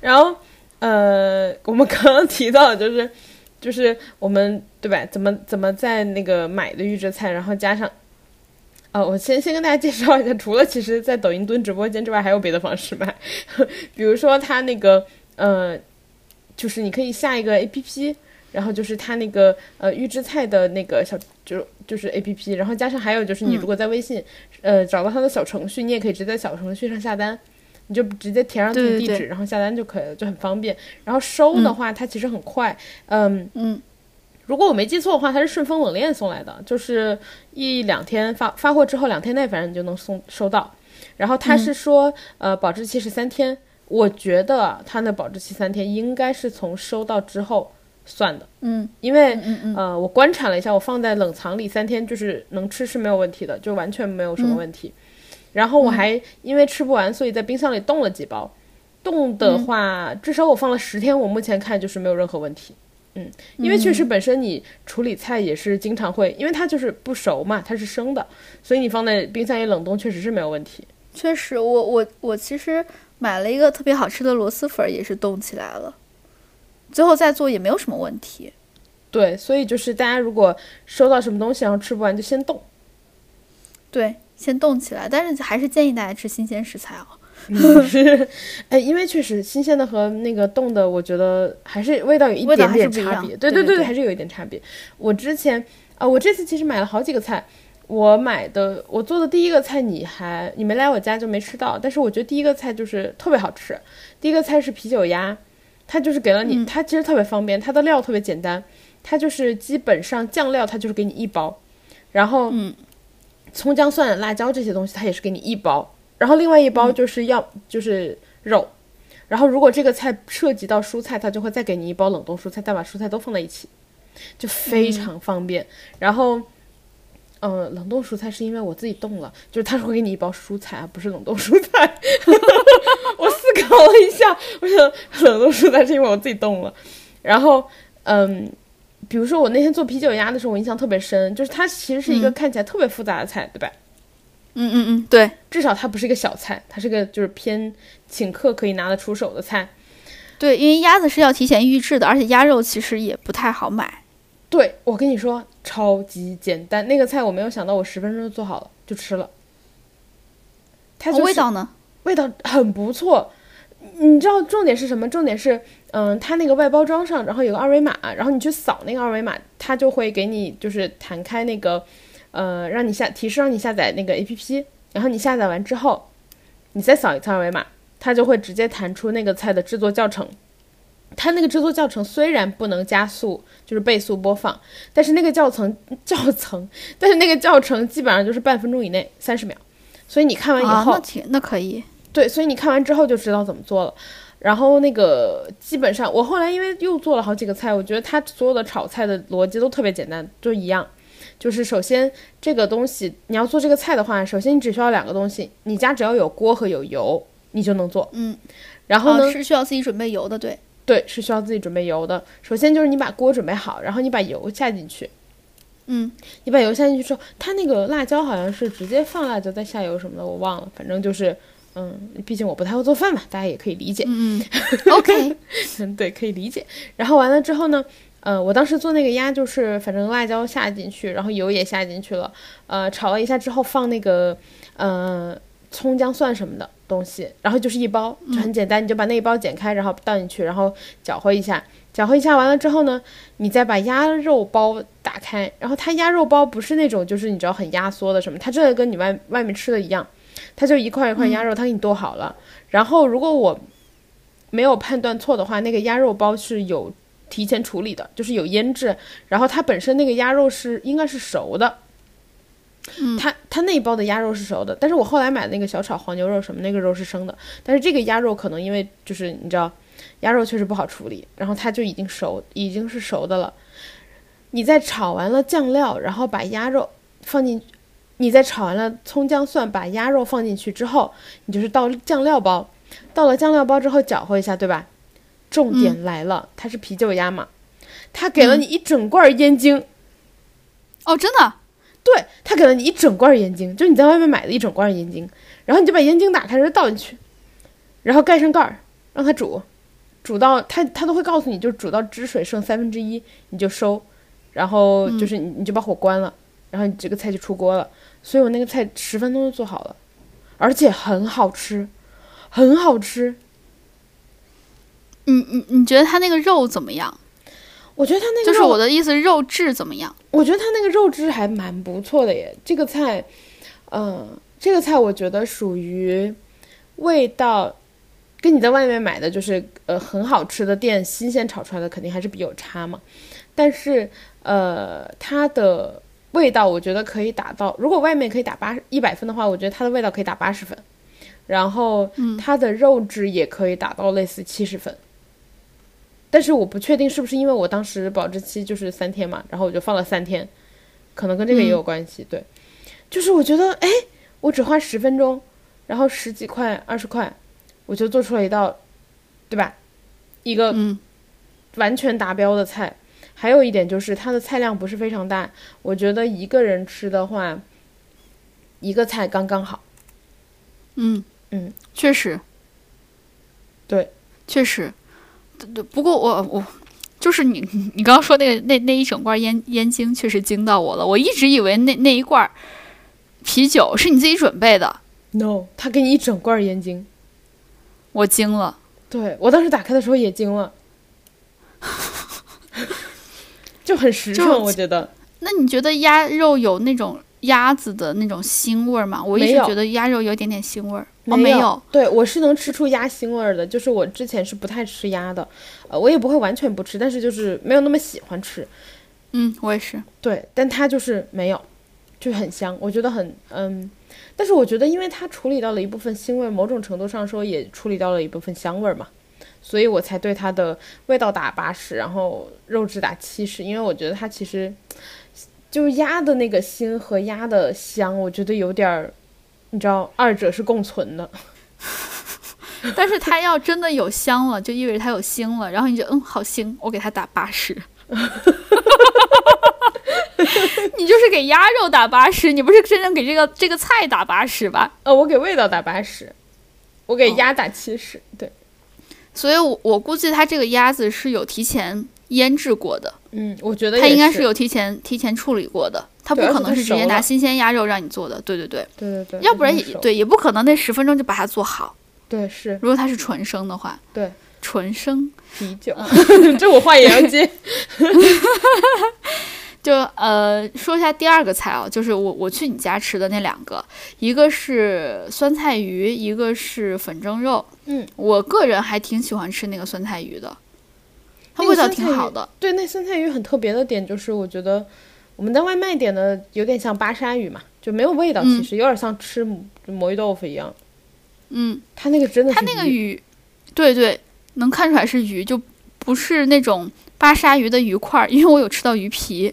然后，呃，我们刚刚提到就是就是我们对吧？怎么怎么在那个买的预制菜，然后加上，呃，我先先跟大家介绍一下，除了其实在抖音蹲直播间之外，还有别的方式买。比如说他那个呃，就是你可以下一个 A P P。然后就是它那个呃预制菜的那个小就就是 A P P，然后加上还有就是你如果在微信呃找到它的小程序，你也可以直接在小程序上下单，你就直接填上自己地址，然后下单就可以了，就很方便。然后收的话，它其实很快，嗯嗯，如果我没记错的话，它是顺丰冷链送来的，就是一两天发发货之后两天内反正你就能送收到。然后它是说呃保质期是三天，我觉得它那保质期三天应该是从收到之后。算的，嗯，因为嗯嗯呃，我观察了一下，我放在冷藏里三天，就是能吃是没有问题的，就完全没有什么问题。然后我还因为吃不完，所以在冰箱里冻了几包，冻的话至少我放了十天，我目前看就是没有任何问题。嗯，因为确实本身你处理菜也是经常会，因为它就是不熟嘛，它是生的，所以你放在冰箱里冷冻确实是没有问题。确实，我我我其实买了一个特别好吃的螺蛳粉，也是冻起来了。最后再做也没有什么问题，对，所以就是大家如果收到什么东西然后吃不完就先冻，对，先冻起来。但是还是建议大家吃新鲜食材哦。是，哎，因为确实新鲜的和那个冻的，我觉得还是味道有一点点差别。对对，对对对还是有一点差别。我之前啊、我这次其实买了好几个菜。我买的我做的第一个菜你还你没来我家就没吃到，但是我觉得第一个菜就是特别好吃。第一个菜是啤酒鸭，它就是给了你，嗯它其实特别方便，它的料特别简单，它就是基本上酱料它就是给你一包，然后嗯葱姜蒜辣椒这些东西它也是给你一包，然后另外一包就是要、就是肉，然后如果这个菜涉及到蔬菜，它就会再给你一包冷冻蔬菜，再把蔬菜都放在一起，就非常方便。然后。嗯，冷冻蔬菜是因为我自己冻了，就是他是会给你一包蔬菜，啊，不是冷冻蔬菜。我思考了一下，我想冷冻蔬菜是因为我自己冻了。然后，嗯，比如说我那天做啤酒鸭的时候，我印象特别深，就是它其实是一个嗯看起来特别复杂的菜，对吧？嗯嗯嗯，对，至少它不是一个小菜，它是个就是偏请客可以拿得出手的菜。对，因为鸭子是要提前预制的，而且鸭肉其实也不太好买。对我跟你说，超级简单，那个菜我没有想到，我十分钟就做好了，就吃了。它就是哦味道呢？味道很不错。你知道重点是什么？重点是，嗯，它那个外包装上，然后有个二维码，然后你去扫那个二维码，它就会给你就是弹开那个，呃，让你下提示让你下载那个 APP，然后你下载完之后，你再扫一次二维码，它就会直接弹出那个菜的制作教程。它那个制作教程虽然不能加速，就是倍速播放，但是那个教程教程，但是那个教程基本上就是半分钟以内，三十秒。所以你看完以啊，后，那挺那可以。对，所以你看完之后就知道怎么做了。然后那个基本上，我后来因为又做了好几个菜，我觉得它所有的炒菜的逻辑都特别简单，就一样。就是首先这个东西你要做这个菜的话，首先你只需要两个东西，你家只要有锅和有油，你就能做。嗯，然后呢，啊是需要自己准备油的，对。对，是需要自己准备油的。首先就是你把锅准备好，然后你把油下进去。嗯，你把油下进去之后，它那个辣椒好像是直接放辣椒再下油什么的，我忘了。反正就是，嗯，毕竟我不太会做饭嘛，大家也可以理解。嗯嗯，OK，嗯，对，可以理解。然后完了之后呢，呃，我当时做那个鸭，就是反正辣椒下进去，然后油也下进去了，呃，炒了一下之后放那个呃葱姜蒜什么的东西，然后就是一包，就很简单，你就把那一包剪开，然后倒进去，然后搅和一下，搅和一下完了之后呢，你再把鸭肉包打开，然后它鸭肉包不是那种就是你知道很压缩的什么，它真的跟你外外面吃的一样，它就一块一块鸭肉，它给你剁好了。然后如果我没有判断错的话，那个鸭肉包是有提前处理的，就是有腌制，然后它本身那个鸭肉是应该是熟的。嗯。它它那一包的鸭肉是熟的，但是我后来买的那个小炒黄牛肉什么那个肉是生的，但是这个鸭肉可能因为就是你知道，鸭肉确实不好处理，然后它就已经熟，已经是熟的了。你在炒完了酱料，然后把鸭肉放进，你在炒完了葱姜蒜，把鸭肉放进去之后，你就是倒酱料包，倒了酱料包之后搅和一下，对吧？重点来了，它是啤酒鸭嘛，它给了你一整罐烟精，哦，真的，对，他给了你一整罐盐精，就是你在外面买的一整罐盐精，然后你就把盐精打开，然后倒进去，然后盖上盖儿，让它煮，煮到它它都会告诉你，就是煮到汁水剩三分之一你就收，然后就是你你就把火关了，然后你这个菜就出锅了。所以我那个菜十分钟就做好了，而且很好吃，很好吃。你你你觉得它那个肉怎么样？我觉得它那个就是我的意思，肉质怎么样？我觉得它那个肉质还蛮不错的耶。这个菜，嗯、这个菜我觉得属于味道，跟你在外面买的就是呃很好吃的店新鲜炒出来的肯定还是比有差嘛。但是呃，它的味道我觉得可以打到，如果外面可以打八一百分的话，我觉得它的味道可以打八十分。然后它的肉质也可以打到类似七十分。但是我不确定是不是因为我当时保质期就是三天嘛，然后我就放了三天，可能跟这个也有关系。对，就是我觉得，哎，我只花十分钟，然后十几块、二十块，我就做出了一道，对吧？一个嗯完全达标的菜。还有一点就是它的菜量不是非常大，我觉得一个人吃的话，一个菜刚刚好。嗯嗯，确实，对，确实。不过我我就是你你刚刚说那个那那一整罐烟烟精，确实惊到我了。我一直以为那那一罐啤酒是你自己准备的。No，他给你一整罐烟精。我惊了。对我当时打开的时候也惊了，就很实诚，我觉得。那你觉得鸭肉有那种鸭子的那种腥味儿嘛？我一直觉得鸭肉有一点点腥味儿。哦，没没有。对我是能吃出鸭腥味儿的，就是我之前是不太吃鸭的，呃，我也不会完全不吃，但是就是没有那么喜欢吃。嗯，我也是。对，但它就是没有，就很香，我觉得很嗯，但是我觉得因为它处理到了一部分腥味，某种程度上说也处理到了一部分香味儿嘛，所以我才对它的味道打八十，然后肉质打七十，因为我觉得它其实就是鸭的那个腥和鸭的香，我觉得有点儿，你知道，二者是共存的。但是它要真的有香了，就意味着它有腥了，然后你就嗯好腥，我给它打八十。你就是给鸭肉打八十，你不是真正给这个这个菜打八十吧？呃，我给味道打八十，我给哦鸭打七十、对，所以我，我估计它这个鸭子是有提前腌制过的，嗯，我觉得它应该是。有提前提前处理过的，它不可能是直接拿新鲜鸭肉让你做的。对对对，对对对，要不然也对，也不可能那十分钟就把它做好。对是。如果它是纯生的话，对。纯生。啤酒，这我话也要接。就呃说一下第二个菜啊，就是我我去你家吃的那两个，一个是酸菜鱼，一个是粉蒸肉。嗯，我个人还挺喜欢吃那个酸菜鱼的，它味道挺好的。对，那酸菜鱼很特别的点就是，我觉得我们在外卖点的有点像巴沙鱼嘛，就没有味道，嗯其实有点像吃魔芋豆腐一样。嗯，它那个真的是它那个鱼，对对，能看出来是鱼，就不是那种巴沙鱼的鱼块儿，因为我有吃到鱼皮，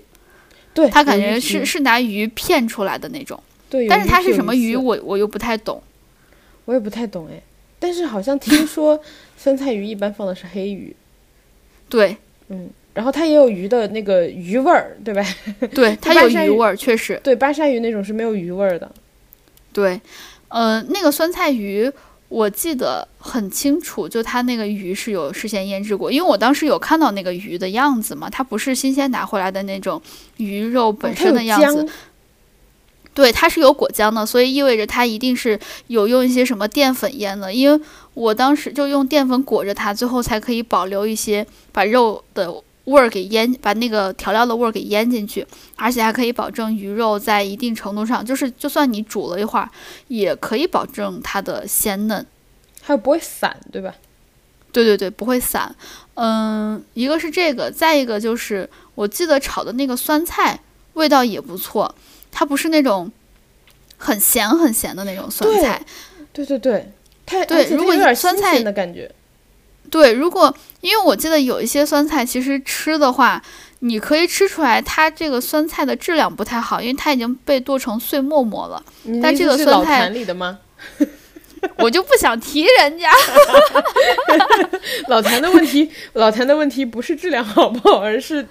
对，它感觉是是拿鱼片出来的那种，对，但是它是什么鱼，我我又不太懂。我也不太懂哎。但是好像听说 酸菜鱼一般放的是黑鱼，对嗯，然后它也有鱼的那个鱼味儿，对吧？对，它有鱼味儿，确实。对，巴沙鱼那种是没有鱼味儿的。对，呃，那个酸菜鱼我记得很清楚，就它那个鱼是有事先腌制过，因为我当时有看到那个鱼的样子嘛，它不是新鲜拿回来的那种鱼肉本身的样子，姜对，它是有果浆的，所以意味着它一定是有用一些什么淀粉腌的，因为我当时就用淀粉裹着它，最后才可以保留一些把肉的味儿给腌，把那个调料的味儿给腌进去，而且还可以保证鱼肉在一定程度上，就是就算你煮了一会儿，也可以保证它的鲜嫩。还有不会散，对吧？对对对，不会散。嗯，一个是这个，再一个就是我记得炒的那个酸菜味道也不错，它不是那种很咸很咸的那种酸菜。对对对，它对如果有点酸菜的感觉。对，如果因为我记得有一些酸菜，其实吃的话，你可以吃出来它这个酸菜的质量不太好，因为它已经被剁成碎沫沫了。但这个酸菜里的吗？我就不想提人家。老谭的问题，老谭的问题不是质量好不好，而是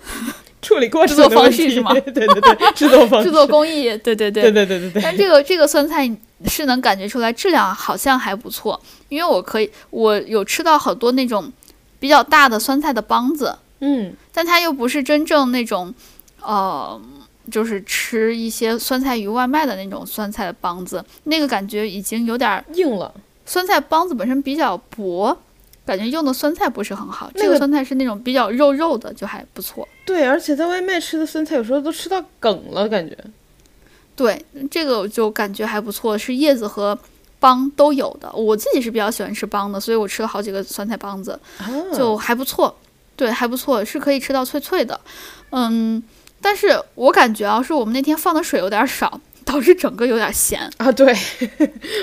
处理过程制作方式是吗 对对对，制作方式，制作工艺，对对对对对对对，但这个这个酸菜是能感觉出来质量好像还不错，因为我可以我有吃到好多那种比较大的酸菜的帮子，嗯，但它又不是真正那种，呃，就是吃一些酸菜鱼外卖的那种酸菜的帮子，那个感觉已经有点儿硬了。酸菜帮子本身比较薄，感觉用的酸菜不是很好。那个这个酸菜是那种比较肉肉的，就还不错。对，而且在外卖吃的酸菜有时候都吃到梗了，感觉。对，这个我就感觉还不错，是叶子和帮都有的。我自己是比较喜欢吃帮的，所以我吃了好几个酸菜帮子，啊，就还不错。对，还不错，是可以吃到脆脆的。嗯，但是我感觉啊，是我们那天放的水有点少，导致整个有点咸。啊，对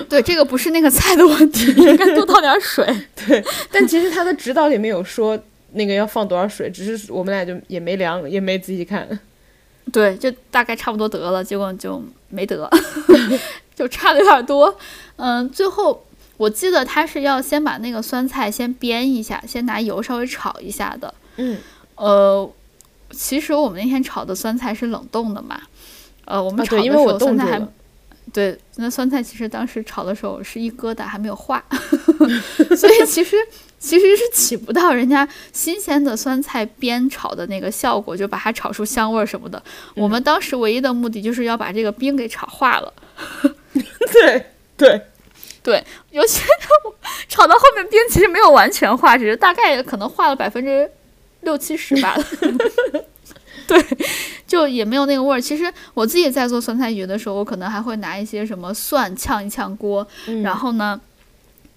对，这个不是那个菜的问题，应该多倒点水。对，但其实他的指导里面有说那个要放多少水，只是我们俩就也没量，也没仔细看。对，就大概差不多得了，结果就没得，就差的有点多。嗯，最后我记得他是要先把那个酸菜先煸一下，先拿油稍微炒一下的。嗯，呃，其实我们那天炒的酸菜是冷冻的嘛。呃，我们啊，炒的对，因为我时候酸菜还。对，那酸菜其实当时炒的时候是一疙瘩，还没有化，所以其实其实是起不到人家新鲜的酸菜煸炒的那个效果，就把它炒出香味儿什么的。我们当时唯一的目的就是要把这个冰给炒化了。对对，对，尤其炒到后面冰其实没有完全化，只是大概可能化了百分之六七十吧。对，就也没有那个味儿。其实我自己在做酸菜鱼的时候，我可能还会拿一些什么蒜炝一炝锅，然后呢，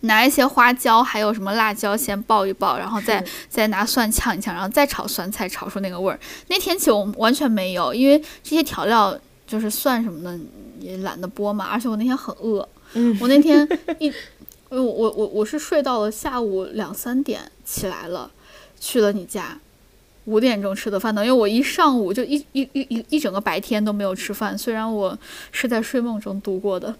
拿一些花椒，还有什么辣椒先爆一爆，然后再再拿蒜炝一炝，然后再炒酸菜，炒出那个味儿。那天起我完全没有，因为这些调料就是蒜什么的也懒得剥嘛，而且我那天很饿。嗯，我那天一，我我我我是睡到了下午两三点起来了，去了你家。五点钟吃的饭呢，因为我一上午就一一一一一整个白天都没有吃饭，虽然我是在睡梦中度过的。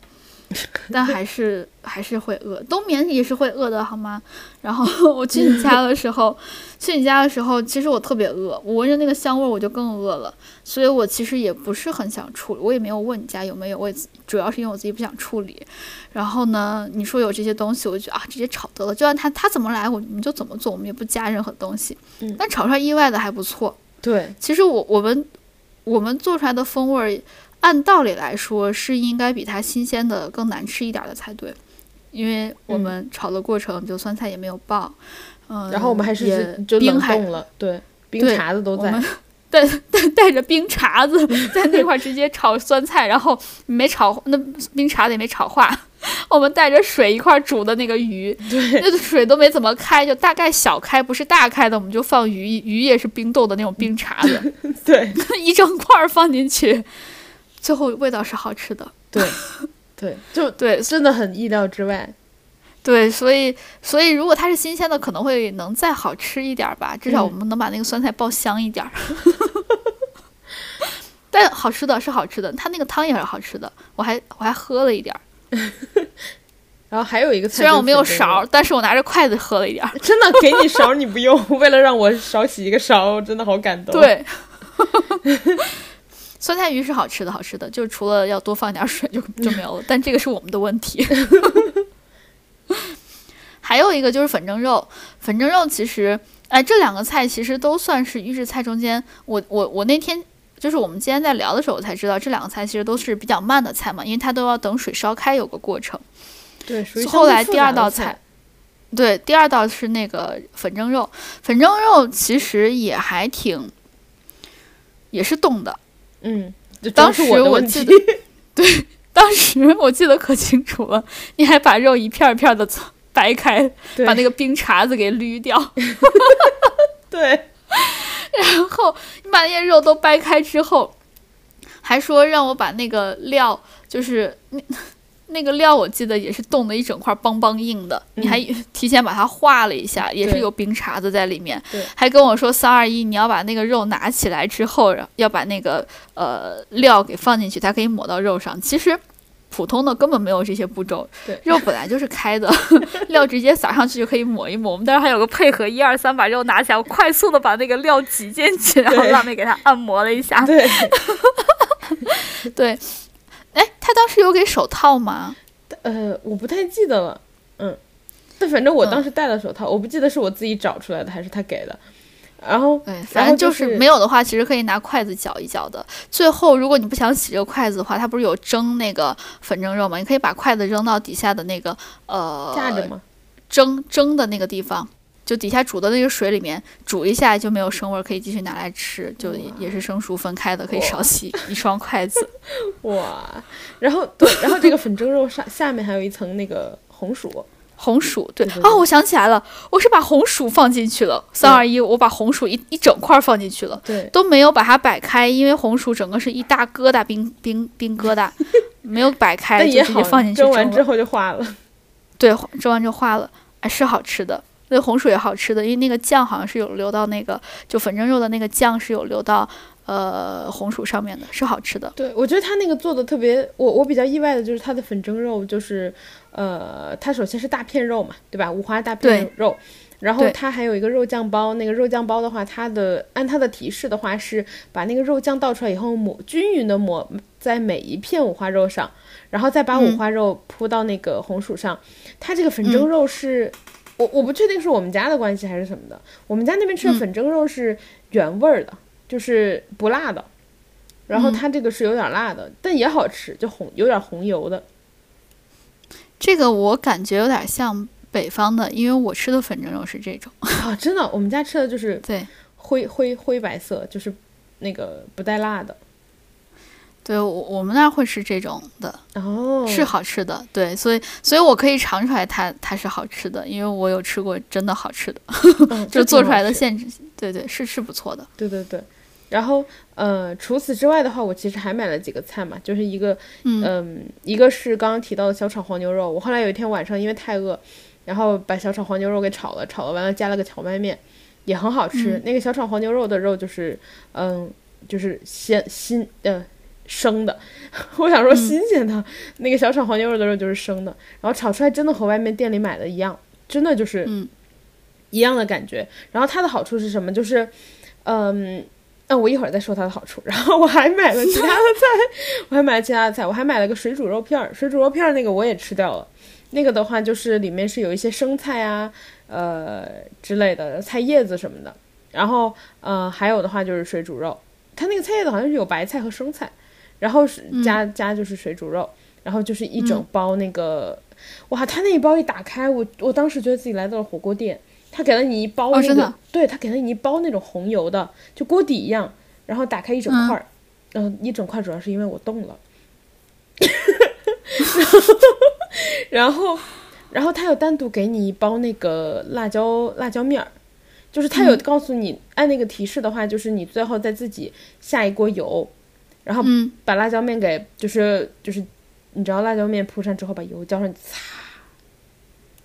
但还是还是会饿，冬眠也是会饿的，好吗？然后我去你家的时候，去你家的时候，其实我特别饿，我闻着那个香味我就更饿了，所以我其实也不是很想处理，我也没有问你家有没有，我也主要是因为我自己不想处理。然后呢，你说有这些东西，我就觉得啊，直接炒得了，就按他他怎么来，我们就怎么做，我们也不加任何东西。嗯，但炒出来意外的还不错。对，其实我我们我们做出来的风味儿。按道理来说，是应该比它新鲜的更难吃一点的才对，因为我们炒的过程就酸菜也没有爆，嗯，然后我们还是就冷冻了，对，冰碴子都在，带带带着冰碴子在那块直接炒酸菜，然后没炒那冰碴子也没炒化，我们带着水一块煮的那个鱼，对，那水都没怎么开，就大概小开，不是大开的，我们就放鱼，鱼也是冰冻的那种冰碴子，对，一整块放进去。最后味道是好吃的，对，对，就 对，真的很意料之外，对，所以所以如果它是新鲜的，可能会能再好吃一点吧，至少我们能把那个酸菜爆香一点。但好吃的是好吃的，它那个汤也是好吃的，我还我还喝了一点儿。然后还有一个菜，虽然我没有勺，但是我拿着筷子喝了一点儿。真的给你勺你不用，为了让我少洗一个勺，真的好感动。对。酸菜鱼是好吃的，好吃的，就是除了要多放点水就就没有了。但这个是我们的问题。还有一个就是粉蒸肉，粉蒸肉其实，哎，这两个菜其实都算是预制菜中间。我我我那天就是我们今天在聊的时候，我才知道这两个菜其实都是比较慢的菜嘛，因为它都要等水烧开有个过程。对，后来第二道菜，对，第二道是那个粉蒸肉。粉蒸肉其实也还挺，也是冻的。嗯，当时我记得，对，当时我记得可清楚了。你还把肉一片一片的掰开，把那个冰碴子给捋掉。对，然后你把那些肉都掰开之后，还说让我把那个料，就是那。个料我记得也是冻的一整块邦邦硬的，你还 提前把它化了一下，也是有冰碴子在里面。还跟我说三二一，你要把那个肉拿起来之后，要把那个呃料给放进去，它可以抹到肉上。其实普通的根本没有这些步骤，肉本来就是开的，料直接撒上去就可以抹一抹。我们当时还有个配合，一二三，把肉拿起来，我快速的把那个料挤进去，然后让妹给它按摩了一下。对，对。哎，他当时有给手套吗？呃，我不太记得了。嗯，但反正我当时戴了手套，我不记得是我自己找出来的还是他给的。然后，对，反正就是没有的话，其实可以拿筷子搅一搅的。最后，如果你不想洗这个筷子的话，它不是有蒸那个粉蒸肉吗？你可以把筷子扔到底下的那个呃架着吗？蒸蒸的那个地方。就底下煮的那个水里面煮一下就没有生味，可以继续拿来吃，就也是生熟分开的，可以少洗一双筷子。哇，然后对，然后这个粉蒸肉上下面还有一层那个红薯，红薯对啊，我想起来了，我是把红薯放进去了，三二一，我把红薯一一整块放进去了，对，都没有把它摆开，因为红薯整个是一大疙瘩冰冰冰疙瘩，没有摆开，就直接放进去蒸完之后就化了，对，蒸完就化了，哎，是好吃的。那红薯也好吃的，因为那个酱好像是有流到那个就粉蒸肉的那个酱是有流到呃红薯上面的，是好吃的。对，我觉得他那个做的特别，我我比较意外的就是他的粉蒸肉，就是呃，它首先是大片肉嘛，对吧？五花大片肉，然后它还有一个肉酱包，那个肉酱包的话，它的按它的提示的话是把那个肉酱倒出来以后抹均匀的抹在每一片五花肉上，然后再把五花肉铺到那个红薯上。它这个粉蒸肉是。我我不确定是我们家的关系还是什么的，我们家那边吃的粉蒸肉是原味儿的，就是不辣的，然后它这个是有点辣的，但也好吃，就红有点红油的。这个我感觉有点像北方的，因为我吃的粉蒸肉是这种。啊，真的，我们家吃的就是对灰灰灰白色，就是那个不带辣的。对，我我们那儿会是这种的，哦，是好吃的。对，所以所以我可以尝出来它它是好吃的，因为我有吃过真的好吃的，嗯就做出来的这挺好吃现制。对对，是是不错的。对对对。然后，呃，除此之外的话，我其实还买了几个菜嘛，就是一个，嗯一个是刚刚提到的小炒黄牛肉。我后来有一天晚上因为太饿，然后把小炒黄牛肉给炒了，炒了完了加了个荞麦面，也很好吃。嗯那个小炒黄牛肉的肉就是，嗯，就是鲜新呃生的，我想说嗯新鲜的，那个小炒黄牛肉的肉就是生的，然后炒出来真的和外面店里买的一样，真的就是嗯一样的感觉。然后它的好处是什么？就是，嗯。那我一会儿再说它的好处。然后我还买了其他的菜，我还买了其他的菜，我还买了个水煮肉片儿。水煮肉片儿那个我也吃掉了，那个的话就是里面是有一些生菜啊，呃之类的菜叶子什么的。然后呃还有的话就是水煮肉，它那个菜叶子好像是有白菜和生菜，然后是加、加就是水煮肉，然后就是一整包那个，哇，他那一包一打开，我我当时觉得自己来到了火锅店。他给了你一包那个，哦真的？对他给了你一包那种红油的，就锅底一样，然后打开一整块儿，嗯、一整块主要是因为我冻了，然后，然后他有单独给你一包那个辣椒辣椒面儿，就是他有告诉你、按那个提示的话，就是你最后再自己下一锅油，然后嗯。把辣椒面给就是就是，你知道辣椒面铺上之后，把油浇上，擦，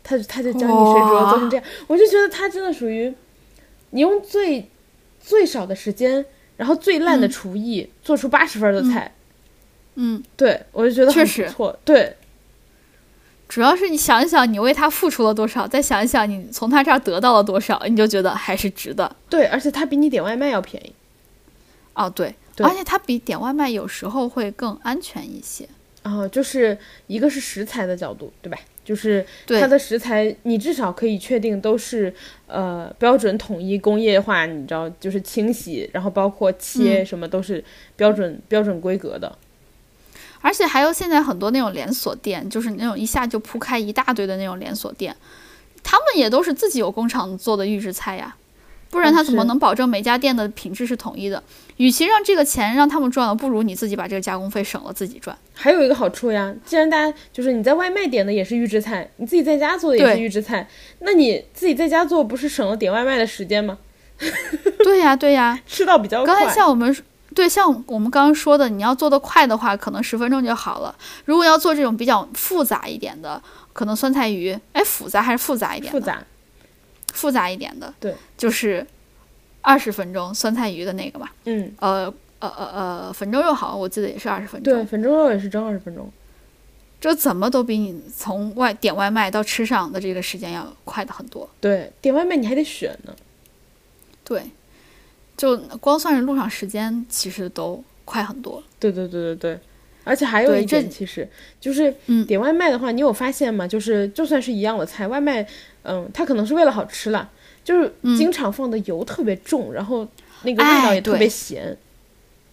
他就他就教你水煮肉做成这样，我就觉得他真的属于你用最最少的时间，然后最烂的嗯。厨艺、做出八十分的菜，嗯，对我就觉得很确实不错，对。主要是你想一想，你为他付出了多少，再想一想你从他这儿得到了多少，你就觉得还是值的。对，而且他比你点外卖要便宜。哦，对而且它比点外卖有时候会更安全一些。啊、就是一个是食材的角度，对吧？就是它的食材，你至少可以确定都是呃标准统一工业化，你知道，就是清洗，然后包括切嗯什么都是标准、标准规格的。而且还有现在很多那种连锁店，就是那种一下就铺开一大堆的那种连锁店，他们也都是自己有工厂做的预制菜呀，不然嗯他怎么能保证每家店的品质是统一的？与其让这个钱让他们赚了，不如你自己把这个加工费省了自己赚。还有一个好处呀，既然大家就是你在外卖点的也是预制菜，你自己在家做的也是预制菜，那你自己在家做不是省了点外卖的时间吗？对呀，对呀。吃到比较刚才。像我们对像我们刚刚说的，你要做的快的话，可能十分钟就好了。如果要做这种比较复杂一点的，可能酸菜鱼，哎，复杂还是复杂一点？复杂，复杂一点的，对，就是二十分钟酸菜鱼的那个嘛。嗯，呃呃呃呃，粉蒸肉好像我记得也是二十分钟对，粉蒸肉也是蒸二十分钟。这怎么都比你从外点外卖到吃上的这个时间要快的很多。对，点外卖你还得选呢。对，就光算是路上时间，其实都快很多。对对对对对，而且还有一点，其实就是嗯点外卖的话，你有发现吗？就是就算是一样的菜，外卖，嗯，它可能是为了好吃啦，就是嗯。经常放的油特别重，然后那个味道哎也特别对。咸。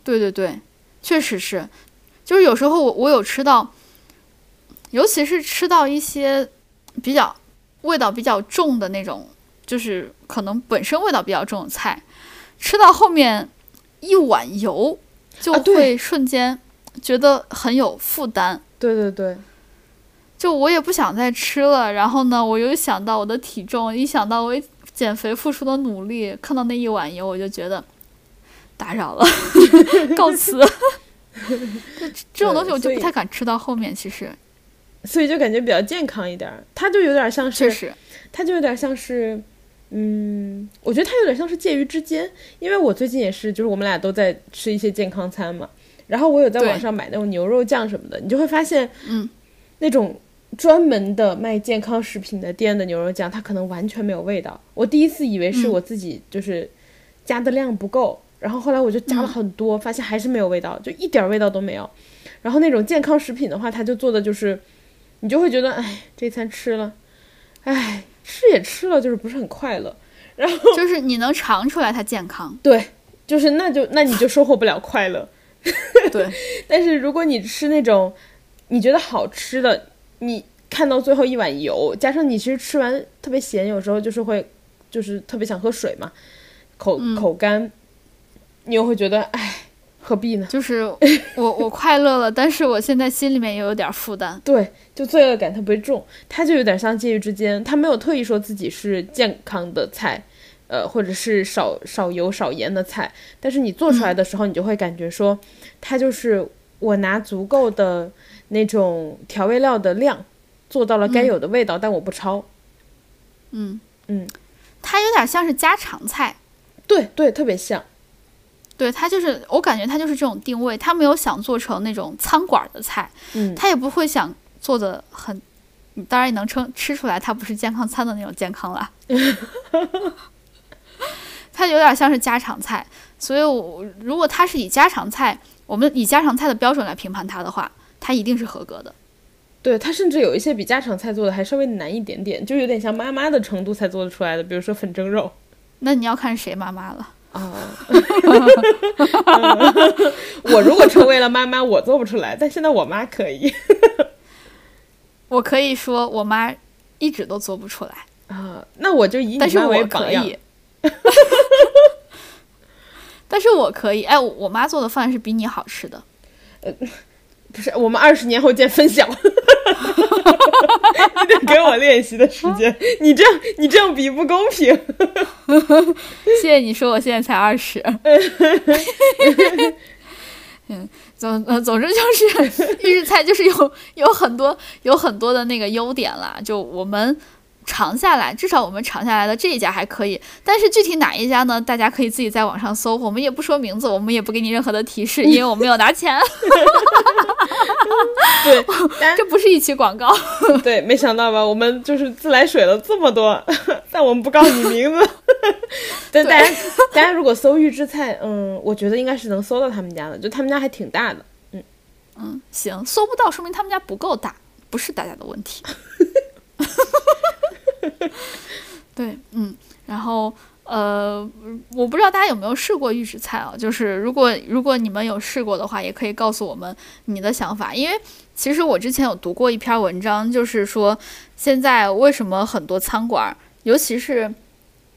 对对对，确实是，就是有时候我我有吃到，尤其是吃到一些比较味道比较重的那种，就是可能本身味道比较重的菜，吃到后面一碗油就会瞬间觉得很有负担。对对对，就我也不想再吃了，然后呢，我又想到我的体重，一想到我减肥付出的努力，看到那一碗油，我就觉得打扰了，告辞。就这种东西我就不太敢吃到后面，其实所以就感觉比较健康一点儿。它就有点像是，它就有点像是，嗯，我觉得它有点像是介于之间。因为我最近也是，就是我们俩都在吃一些健康餐嘛，然后我有在网上买那种牛肉酱什么的，你就会发现，嗯，那种专门的卖健康食品的店的牛肉酱，它可能完全没有味道。我第一次以为是嗯我自己就是加的量不够，然后后来我就加了嗯很多，发现还是没有味道，就一点味道都没有。然后那种健康食品的话，它就做的就是，你就会觉得，哎，这餐吃了，哎，吃也吃了，就是不是很快乐。然后就是你能尝出来它健康，对，就是那就那你就收获不了快乐。对，但是如果你吃那种你觉得好吃的，你看到最后一碗油，加上你其实吃完特别咸，有时候就是会就是特别想喝水嘛，口口干，你又会觉得哎。何必呢？就是我我快乐了，但是我现在心里面也有点负担。对，就罪恶感特别重，它就有点像介于之间，它没有特意说自己是健康的菜，呃，或者是少少油少盐的菜，但是你做出来的时候，你就会感觉说，它就是我拿足够的那种调味料的量，做到了该有的味道，但我不超。嗯嗯，它有点像是家常菜。对对，特别像。对他就是，我感觉他就是这种定位，他没有想做成那种餐馆的菜，嗯，他也不会想做的很，你当然也能称吃出来，它不是健康餐的那种健康了，它有点像是家常菜，所以，我如果他是以家常菜，我们以家常菜的标准来评判它的话，它一定是合格的。对，它甚至有一些比家常菜做的还稍微难一点点，就有点像妈妈的程度才做得出来的，比如说粉蒸肉。那你要看谁妈妈了。啊，我如果成为了妈妈，我做不出来，但现在我妈可以。我可以说，我妈一直都做不出来啊。那我就以你妈为榜样。但是我可以，哎，我妈做的饭是比你好吃的。呃。不是，我们二十年后见分晓。你得给我练习的时间。你这样，你这样比不公平。谢谢你说，我现在才二十。嗯，总呃，总之就是预制菜就是有有很多有很多的那个优点啦，就我们。尝下来，至少我们尝下来的这一家还可以，但是具体哪一家呢？大家可以自己在网上搜，我们也不说名字，我们也不给你任何的提示，因为我没有拿钱。对，这不是一期广告。对，没想到吧？我们就是自来水了这么多，但我们不告诉你名字。但大家，大家如果搜预制菜，嗯，我觉得应该是能搜到他们家的，就他们家还挺大的。嗯嗯，行，搜不到说明他们家不够大，不是大家的问题。对，嗯，然后呃，我不知道大家有没有试过预制菜啊？就是如果如果你们有试过的话，也可以告诉我们你的想法。因为其实我之前有读过一篇文章，就是说现在为什么很多餐馆，尤其是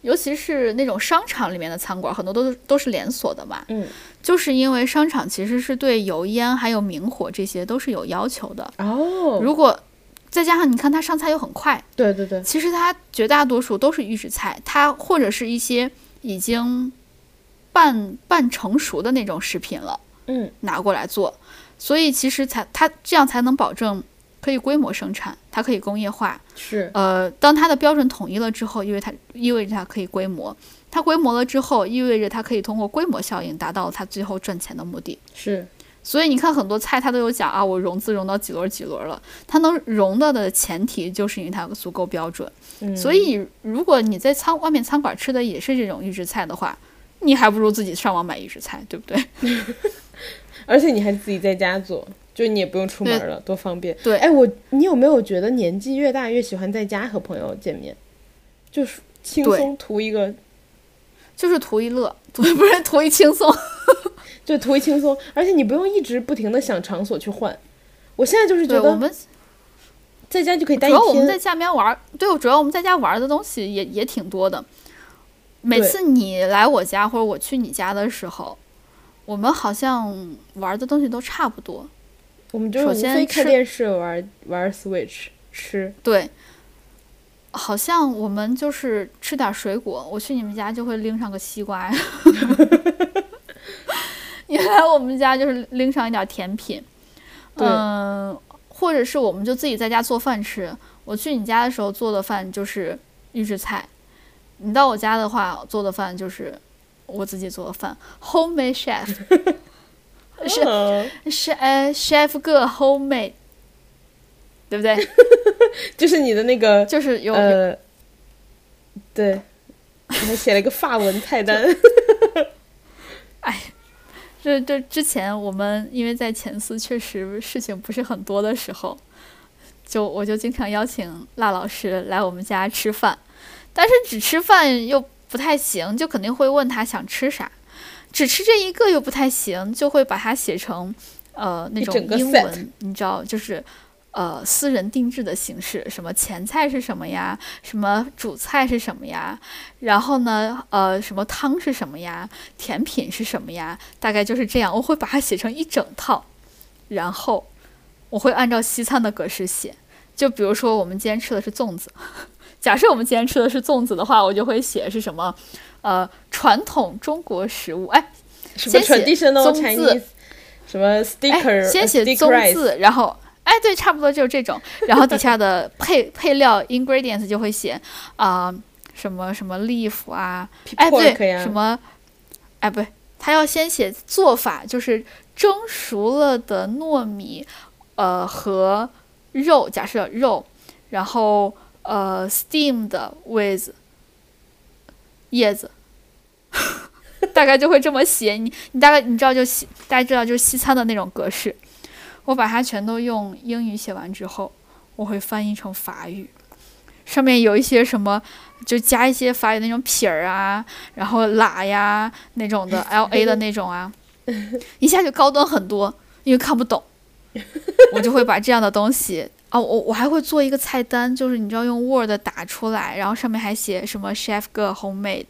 尤其是那种商场里面的餐馆，很多都都是连锁的嘛，嗯，就是因为商场其实是对油烟还有明火这些都是有要求的哦。如果再加上你看它上菜又很快，对对对，其实它绝大多数都是预制菜，它或者是一些已经半半成熟的那种食品了，嗯，拿过来做，所以其实才它这样才能保证可以规模生产，它可以工业化，是，呃，当它的标准统一了之后，因为它意味着它可以规模，它规模了之后，意味着它可以通过规模效应达到它最后赚钱的目的，是。所以你看，很多菜它都有讲啊，我融资融到几轮几轮了。它能融到的前提，就是因为它足够标准。所以，如果你在餐外面餐馆吃的也是这种预制菜的话，你还不如自己上网买预制菜，对不对？而且你还自己在家做，就你也不用出门了，多方便。对，哎，我你有没有觉得年纪越大越喜欢在家和朋友见面，就是轻松图一个，就是图一乐，不是图一轻松。对，图一轻松，而且你不用一直不停的想场所去换。我现在就是觉得，我们在家就可以待一天。主要我们在家里面玩，对，主要我们在家玩的东西也也挺多的。每次你来我家或者我去你家的时候，我们好像玩的东西都差不多。我们就首先看电视、玩玩 Switch、吃。对，好像我们就是吃点水果。我去你们家就会拎上个西瓜。你来我们家就是拎上一点甜品，嗯，或者是我们就自己在家做饭吃。我去你家的时候做的饭就是预制菜，你到我家的话做的饭就是我自己做的饭，homemade chef，是是呃 chef 个 homemade，对不对？就是你的那个，就是有呃，对，你还写了一个法文菜单，哎。这这之前，我们因为在前司确实事情不是很多的时候，就我就经常邀请辣老师来我们家吃饭，但是只吃饭又不太行，就肯定会问他想吃啥，只吃这一个又不太行，就会把它写成呃那种英文，你知道，就是呃私人定制的形式，什么前菜是什么呀，什么主菜是什么呀，然后呢，呃，什么汤是什么呀，甜品是什么呀，大概就是这样。我会把它写成一整套，然后我会按照西餐的格式写。就比如说，我们今天吃的是粽子。假设我们今天吃的是粽子的话，我就会写是什么，呃，传统中国食物。哎，什么先写 traditional Chinese 字，什么 sticker，哎，先写宗字，然后，哎，对，差不多就是这种。然后底下的配配料 ingredients 就会写啊、什么什么 leaf 啊，哎，对，什么，哎，不对，他要先写做法，就是蒸熟了的糯米，呃，和肉，假设肉，然后呃，steamed with 叶子，大概就会这么写。你你大概你知道就西，大家知道就是西餐的那种格式。我把它全都用英语写完之后，我会翻译成法语，上面有一些什么，就加一些法语那种撇儿啊，然后喇呀那种的 L A 的那种啊，一下就高端很多，因为看不懂，我就会把这样的东西。哦，我我还会做一个菜单，就是你知道用 Word 打出来，然后上面还写什么 Chef Girl Homemade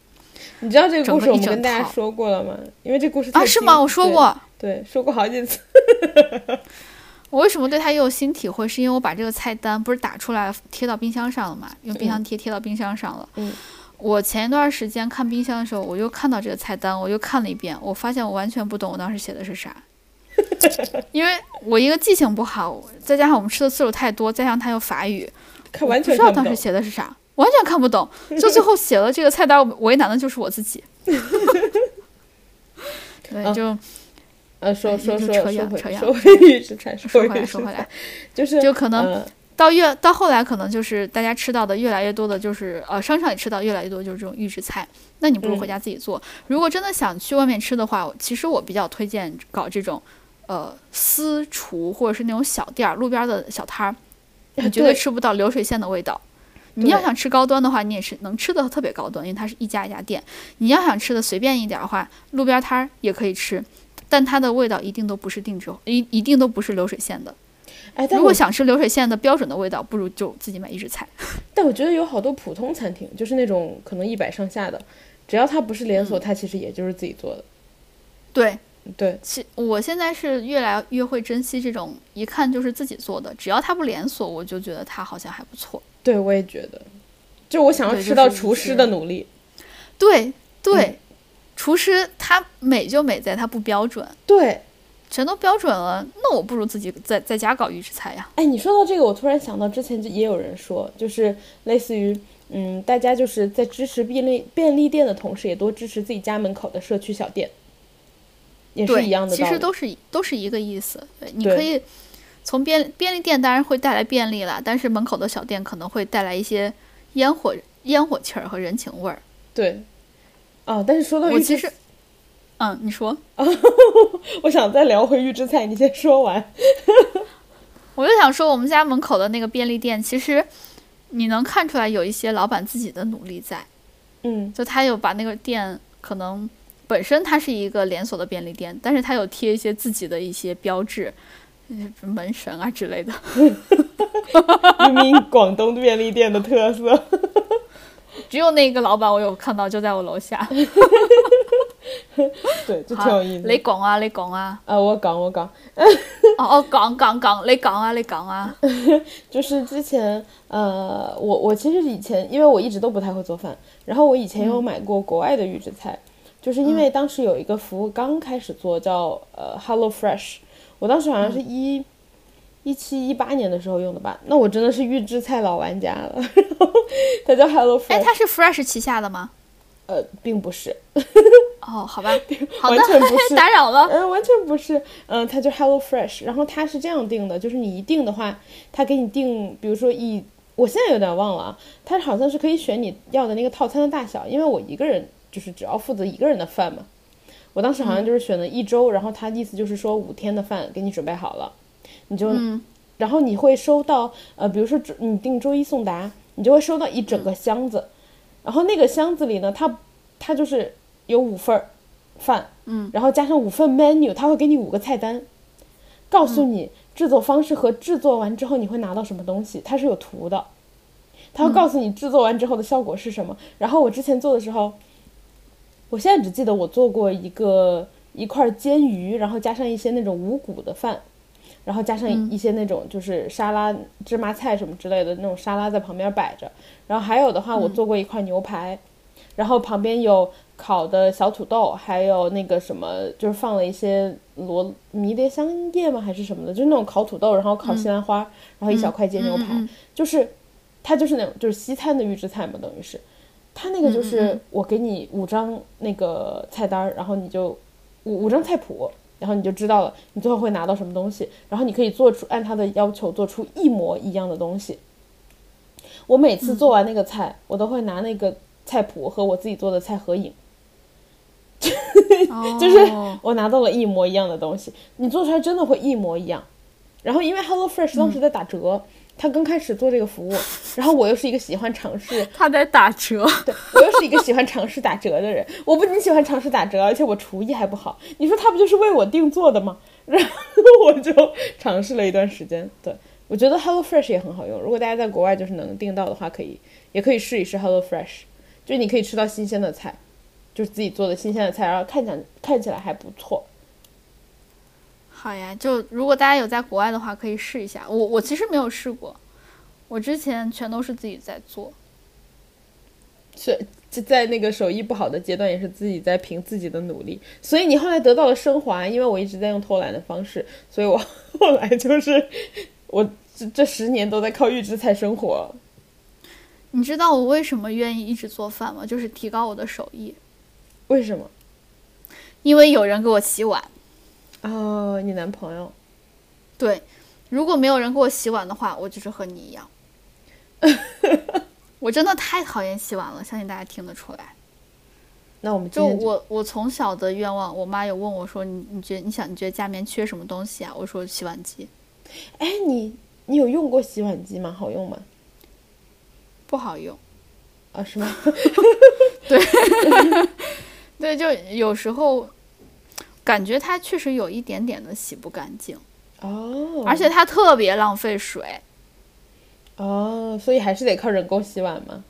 你知道这个故事我跟大家说过了吗？因为这故事啊？是吗？我说对过。对，说过好几次。我为什么对它又有新体会？是因为我把这个菜单不是打出来贴到冰箱上了嘛？用冰箱贴贴到冰箱上了。嗯我前一段时间看冰箱的时候，我又看到这个菜单，我又看了一遍，我发现我完全不懂我当时写的是啥。因为我一个记性不好，再加上我们吃的次数太多，再加上它又法语，看完不知道当时。写的是啥，完全看不懂。就最后写了这个菜单，为难的就是我自己。对，啊就呃，说哎说说扯远说回扯远说回预制菜，说回来说回来，就是就可能呃到越到后来，可能就是大家吃到的越来越多的，就是呃商场里吃到越来越多就是这种预制菜。那你不如回嗯家自己做。如果真的想去外面吃的话，其实我比较推荐搞这种呃私厨或者是那种小店儿、路边儿的小摊儿，你绝对对吃不到流水线的味道。你要想吃高端的话，你也是能吃的特别高端，因为它是一家一家店。你要想吃的随便一点儿的话，路边摊儿也可以吃，但它的味道一定都不是定制，一一定都不是流水线的。哎，但如果想吃流水线的标准的味道，不如就自己买一只菜。但我觉得有好多普通餐厅，就是那种可能一百上下的，只要它不是连锁，嗯它其实也就是自己做的。对，对，其我现在是越来越会珍惜这种一看就是自己做的，只要它不连锁，我就觉得它好像还不错。对我也觉得，就我想要吃到厨师的努力。对对，嗯厨师他美就美在他不标准，对，全都标准了，那我不如自己在在家搞预制菜呀。哎，你说到这个，我突然想到之前就也有人说，就是类似于，嗯，大家就是在支持便利便利店的同时，也多支持自己家门口的社区小店，也是，一样的。其实都是都是一个意思。对，你可以从便便利店当然会带来便利了，但是门口的小店可能会带来一些烟火烟火气儿和人情味儿。对。哦，但是说到我其实，嗯，你说。我想再聊回预制菜，你先说完。我就想说，我们家门口的那个便利店，其实你能看出来有一些老板自己的努力在，嗯，就他有把那个店可能本身它是一个连锁的便利店，但是他有贴一些自己的一些标志，嗯门神啊之类的。明明广东便利店的特色。只有那个老板我有看到，就在我楼下。对，就挺有意思的。你讲啊，你讲啊。啊，我讲我讲，哦哦，讲讲讲，你讲啊，你讲啊。就是之前，呃，我我其实以前，因为我一直都不太会做饭，然后我以前有买过国外的预制菜，就是因为当时有一个服务刚开始做叫，呃，Hello Fresh，我当时好像是一一七一八年的时候用的吧，那我真的是预制菜老玩家了，它叫 Hello 哎，Fresh，哎它是 Fresh 旗下的吗？呃，并不是，哦，好吧，好的完全不是，打扰了。嗯，完全不是，嗯，它就 Hello Fresh，然后它是这样定的，就是你一定的话，它给你定，比如说一，我现在有点忘了啊，它好像是可以选你要的那个套餐的大小，因为我一个人就是只要负责一个人的饭嘛，我当时好像就是选了一周，然后他意思就是说五天的饭给你准备好了，你就，嗯。然后你会收到，呃，比如说周你订周一送达，你就会收到一整个箱子，然后那个箱子里呢，它它就是有五份儿饭，嗯，然后加上五份 menu，它会给你五个菜单，告诉你制作方式和制作完之后你会拿到什么东西，它是有图的，它会告诉你制作完之后的效果是什么。然后我之前做的时候，我现在只记得我做过一个一块煎鱼，然后加上一些那种五谷的饭，然后加上一些那种就是沙拉芝麻菜什么之类的那种沙拉在旁边摆着。然后还有的话，我做过一块牛排，然后旁边有。烤的小土豆，还有那个什么，就是放了一些罗迷迭香叶吗？还是什么的？就是那种烤土豆，然后烤西兰花，然后一小块煎牛排，就是它就是那种就是西餐的预制菜嘛，等于是，它那个就是我给你五张那个菜单，然后你就五五张菜谱，然后你就知道了你最后会拿到什么东西，然后你可以做出按他的要求做出一模一样的东西。我每次做完那个菜，我都会拿那个菜谱和我自己做的菜合影。就是我拿到了一模一样的东西，你做出来真的会一模一样。然后因为 Hello Fresh 当时在打折，他刚开始做这个服务，然后我又是一个喜欢尝试，他在打折，对我又是一个喜欢尝试打折的人。我不仅喜欢尝试打折，而且我厨艺还不好。你说他不就是为我定做的吗？然后我就尝试了一段时间。对我觉得 Hello Fresh 也很好用。如果大家在国外就是能订到的话，可以也可以试一试 Hello Fresh，就你可以吃到新鲜的菜。就是自己做的新鲜的菜，然后看起来看起来还不错。好呀，就如果大家有在国外的话，可以试一下。我我其实没有试过，我之前全都是自己在做。是就在那个手艺不好的阶段，也是自己在凭自己的努力。所以你后来得到了升华，因为我一直在用偷懒的方式，所以我 后来就是我这这十年都在靠预制菜生活。你知道我为什么愿意一直做饭吗？就是提高我的手艺。为什么？因为有人给我洗碗。哦，你男朋友？对，如果没有人给我洗碗的话，我就是和你一样。我真的太讨厌洗碗了，相信大家听得出来。那我们就我我从小的愿望，我妈有问我说：“你你觉得你想你觉得家里面缺什么东西啊？”我说：“洗碗机。”哎，你你有用过洗碗机吗？好用吗？不好用。啊？是吗？对。对，就有时候感觉它确实有一点点的洗不干净哦，而且它特别浪费水哦，所以还是得靠人工洗碗吗？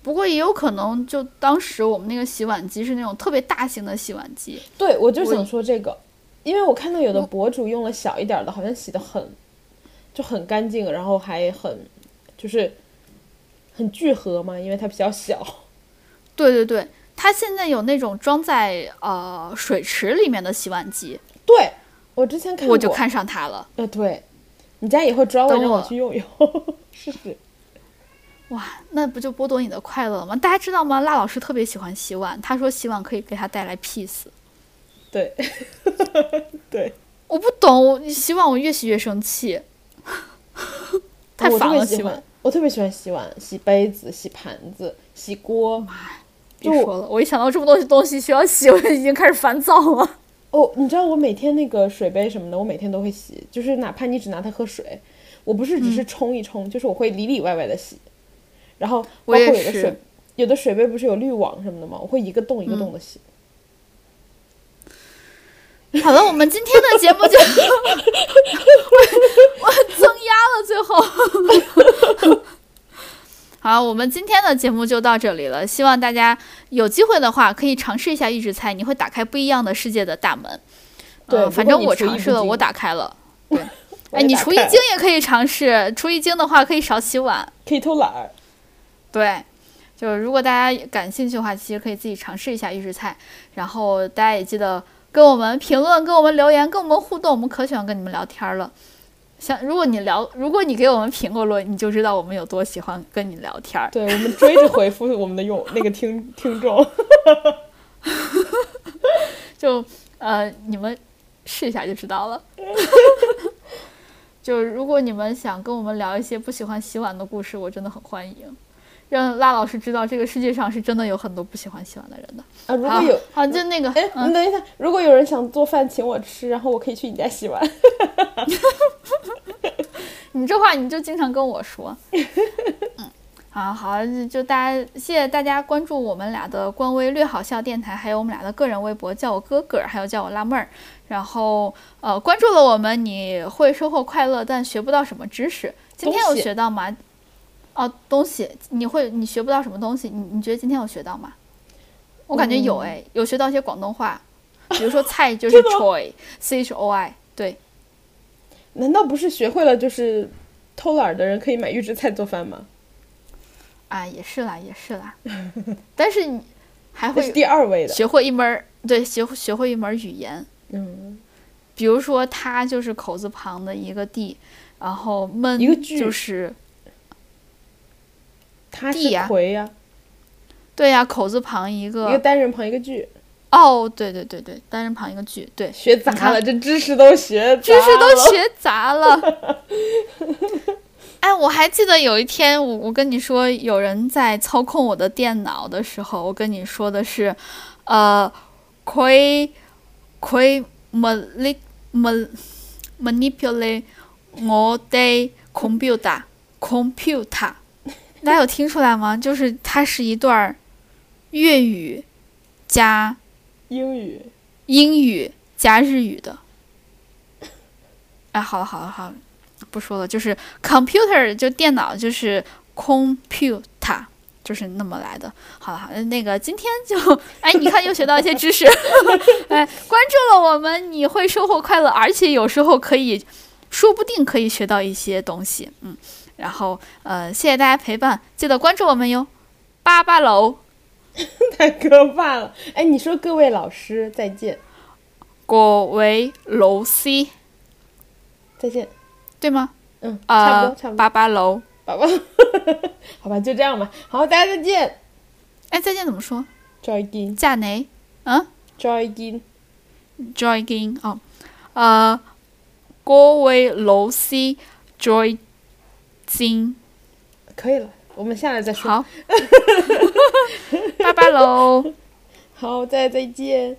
不过也有可能，就当时我们那个洗碗机是那种特别大型的洗碗机。对，我就想说这个，因为我看到有的博主用了小一点的，好像洗的很就很干净，然后还很就是很聚合嘛，因为它比较小。对对对。它现在有那种装在呃水池里面的洗碗机，对我之前看我就看上它了。呃，对，你家以后装我让我去用用试试。哇，那不就剥夺你的快乐了吗？大家知道吗？辣老师特别喜欢洗碗，他说洗碗可以给他带来 peace。对，对，我不懂，洗碗我越洗越生气，太烦了。洗碗，我特别喜欢洗碗，洗杯子、洗盘子、洗锅。别说了，我一想到这么多东西需要洗，我就已经开始烦躁了。哦，你知道我每天那个水杯什么的，我每天都会洗，就是哪怕你只拿它喝水，我不是只是冲一冲，就是我会里里外外的洗。然后包括有的水，有的水杯不是有滤网什么的吗？我会一个洞一个洞的洗。好了，我们今天的节目就 我增压了，最后。好，我们今天的节目就到这里了。希望大家有机会的话，可以尝试一下预制菜，你会打开不一样的世界的大门。对，反正我尝试了，我打开了。对，哎，你厨艺精也可以尝试。厨艺精的话，可以少洗碗，可以偷懒儿。对，就是如果大家感兴趣的话，其实可以自己尝试一下预制菜。然后大家也记得跟我们评论、跟我们留言、跟我们互动，我们可喜欢跟你们聊天了。像如果你聊，如果你给我们评过论，你就知道我们有多喜欢跟你聊天儿。对我们追着回复我们的用那个听听众，就呃你们试一下就知道了。就如果你们想跟我们聊一些不喜欢洗碗的故事，我真的很欢迎。让辣老师知道，这个世界上是真的有很多不喜欢洗碗的人的啊！如果有，啊，就那个，哎，你等一下，如果有人想做饭请我吃，然后我可以去你家洗碗。你这话你就经常跟我说。嗯，好好，就大家谢谢大家关注我们俩的官微“略好笑电台”，还有我们俩的个人微博，叫我哥哥，还有叫我辣妹儿。然后呃，关注了我们，你会收获快乐，但学不到什么知识。今天有学到吗？哦，东西你会你学不到什么东西？你你觉得今天有学到吗？我感觉有嗯哎，有学到一些广东话，比如说 菜就是 choi，c h o i，对，难道不是学会了就是偷懒的人可以买预制菜做饭吗？啊也是啦也是啦，但是你 还会第二位的。学会一门儿对学会学会一门儿语言，嗯，比如说他就是口字旁的一个地，然后闷一个句就是他是地呀对呀、口字旁一个一个个单人旁一个句，哦，对对对对，单人旁一个句，对，学杂了，这知识都学知识都杂了学杂了。哎，我还记得有一天，我我跟你说，有人在操控我的电脑的时候，我跟你说的是，呃，佢佢 manip man manipulate 我的 computer computer，大家有听出来吗？就是它是一段儿粤语加英语英语加日语的。哎，好了好了好了，不说了，就是 computer 就电脑就是 computer，就是那么来的。好了好了，那个今天就哎，你看又学到一些知识，哎，关注了我们，你会收获快乐，而且有时候可以，说不定可以学到一些东西，嗯。然后呃，谢谢大家陪伴，记得关注我们哟，八八楼。太可怕了。哎，你说各位老师再见，各位老师，再见。对吗？嗯，差不啊多，差不多。八八楼，八八，好吧，就这样吧。好，大家再见。哎，再见怎么说？再见。加内？嗯再見。，joy 見哦。呃，各位老师再見。可以了，我们下来再说。好，拜拜喽。好，再再见。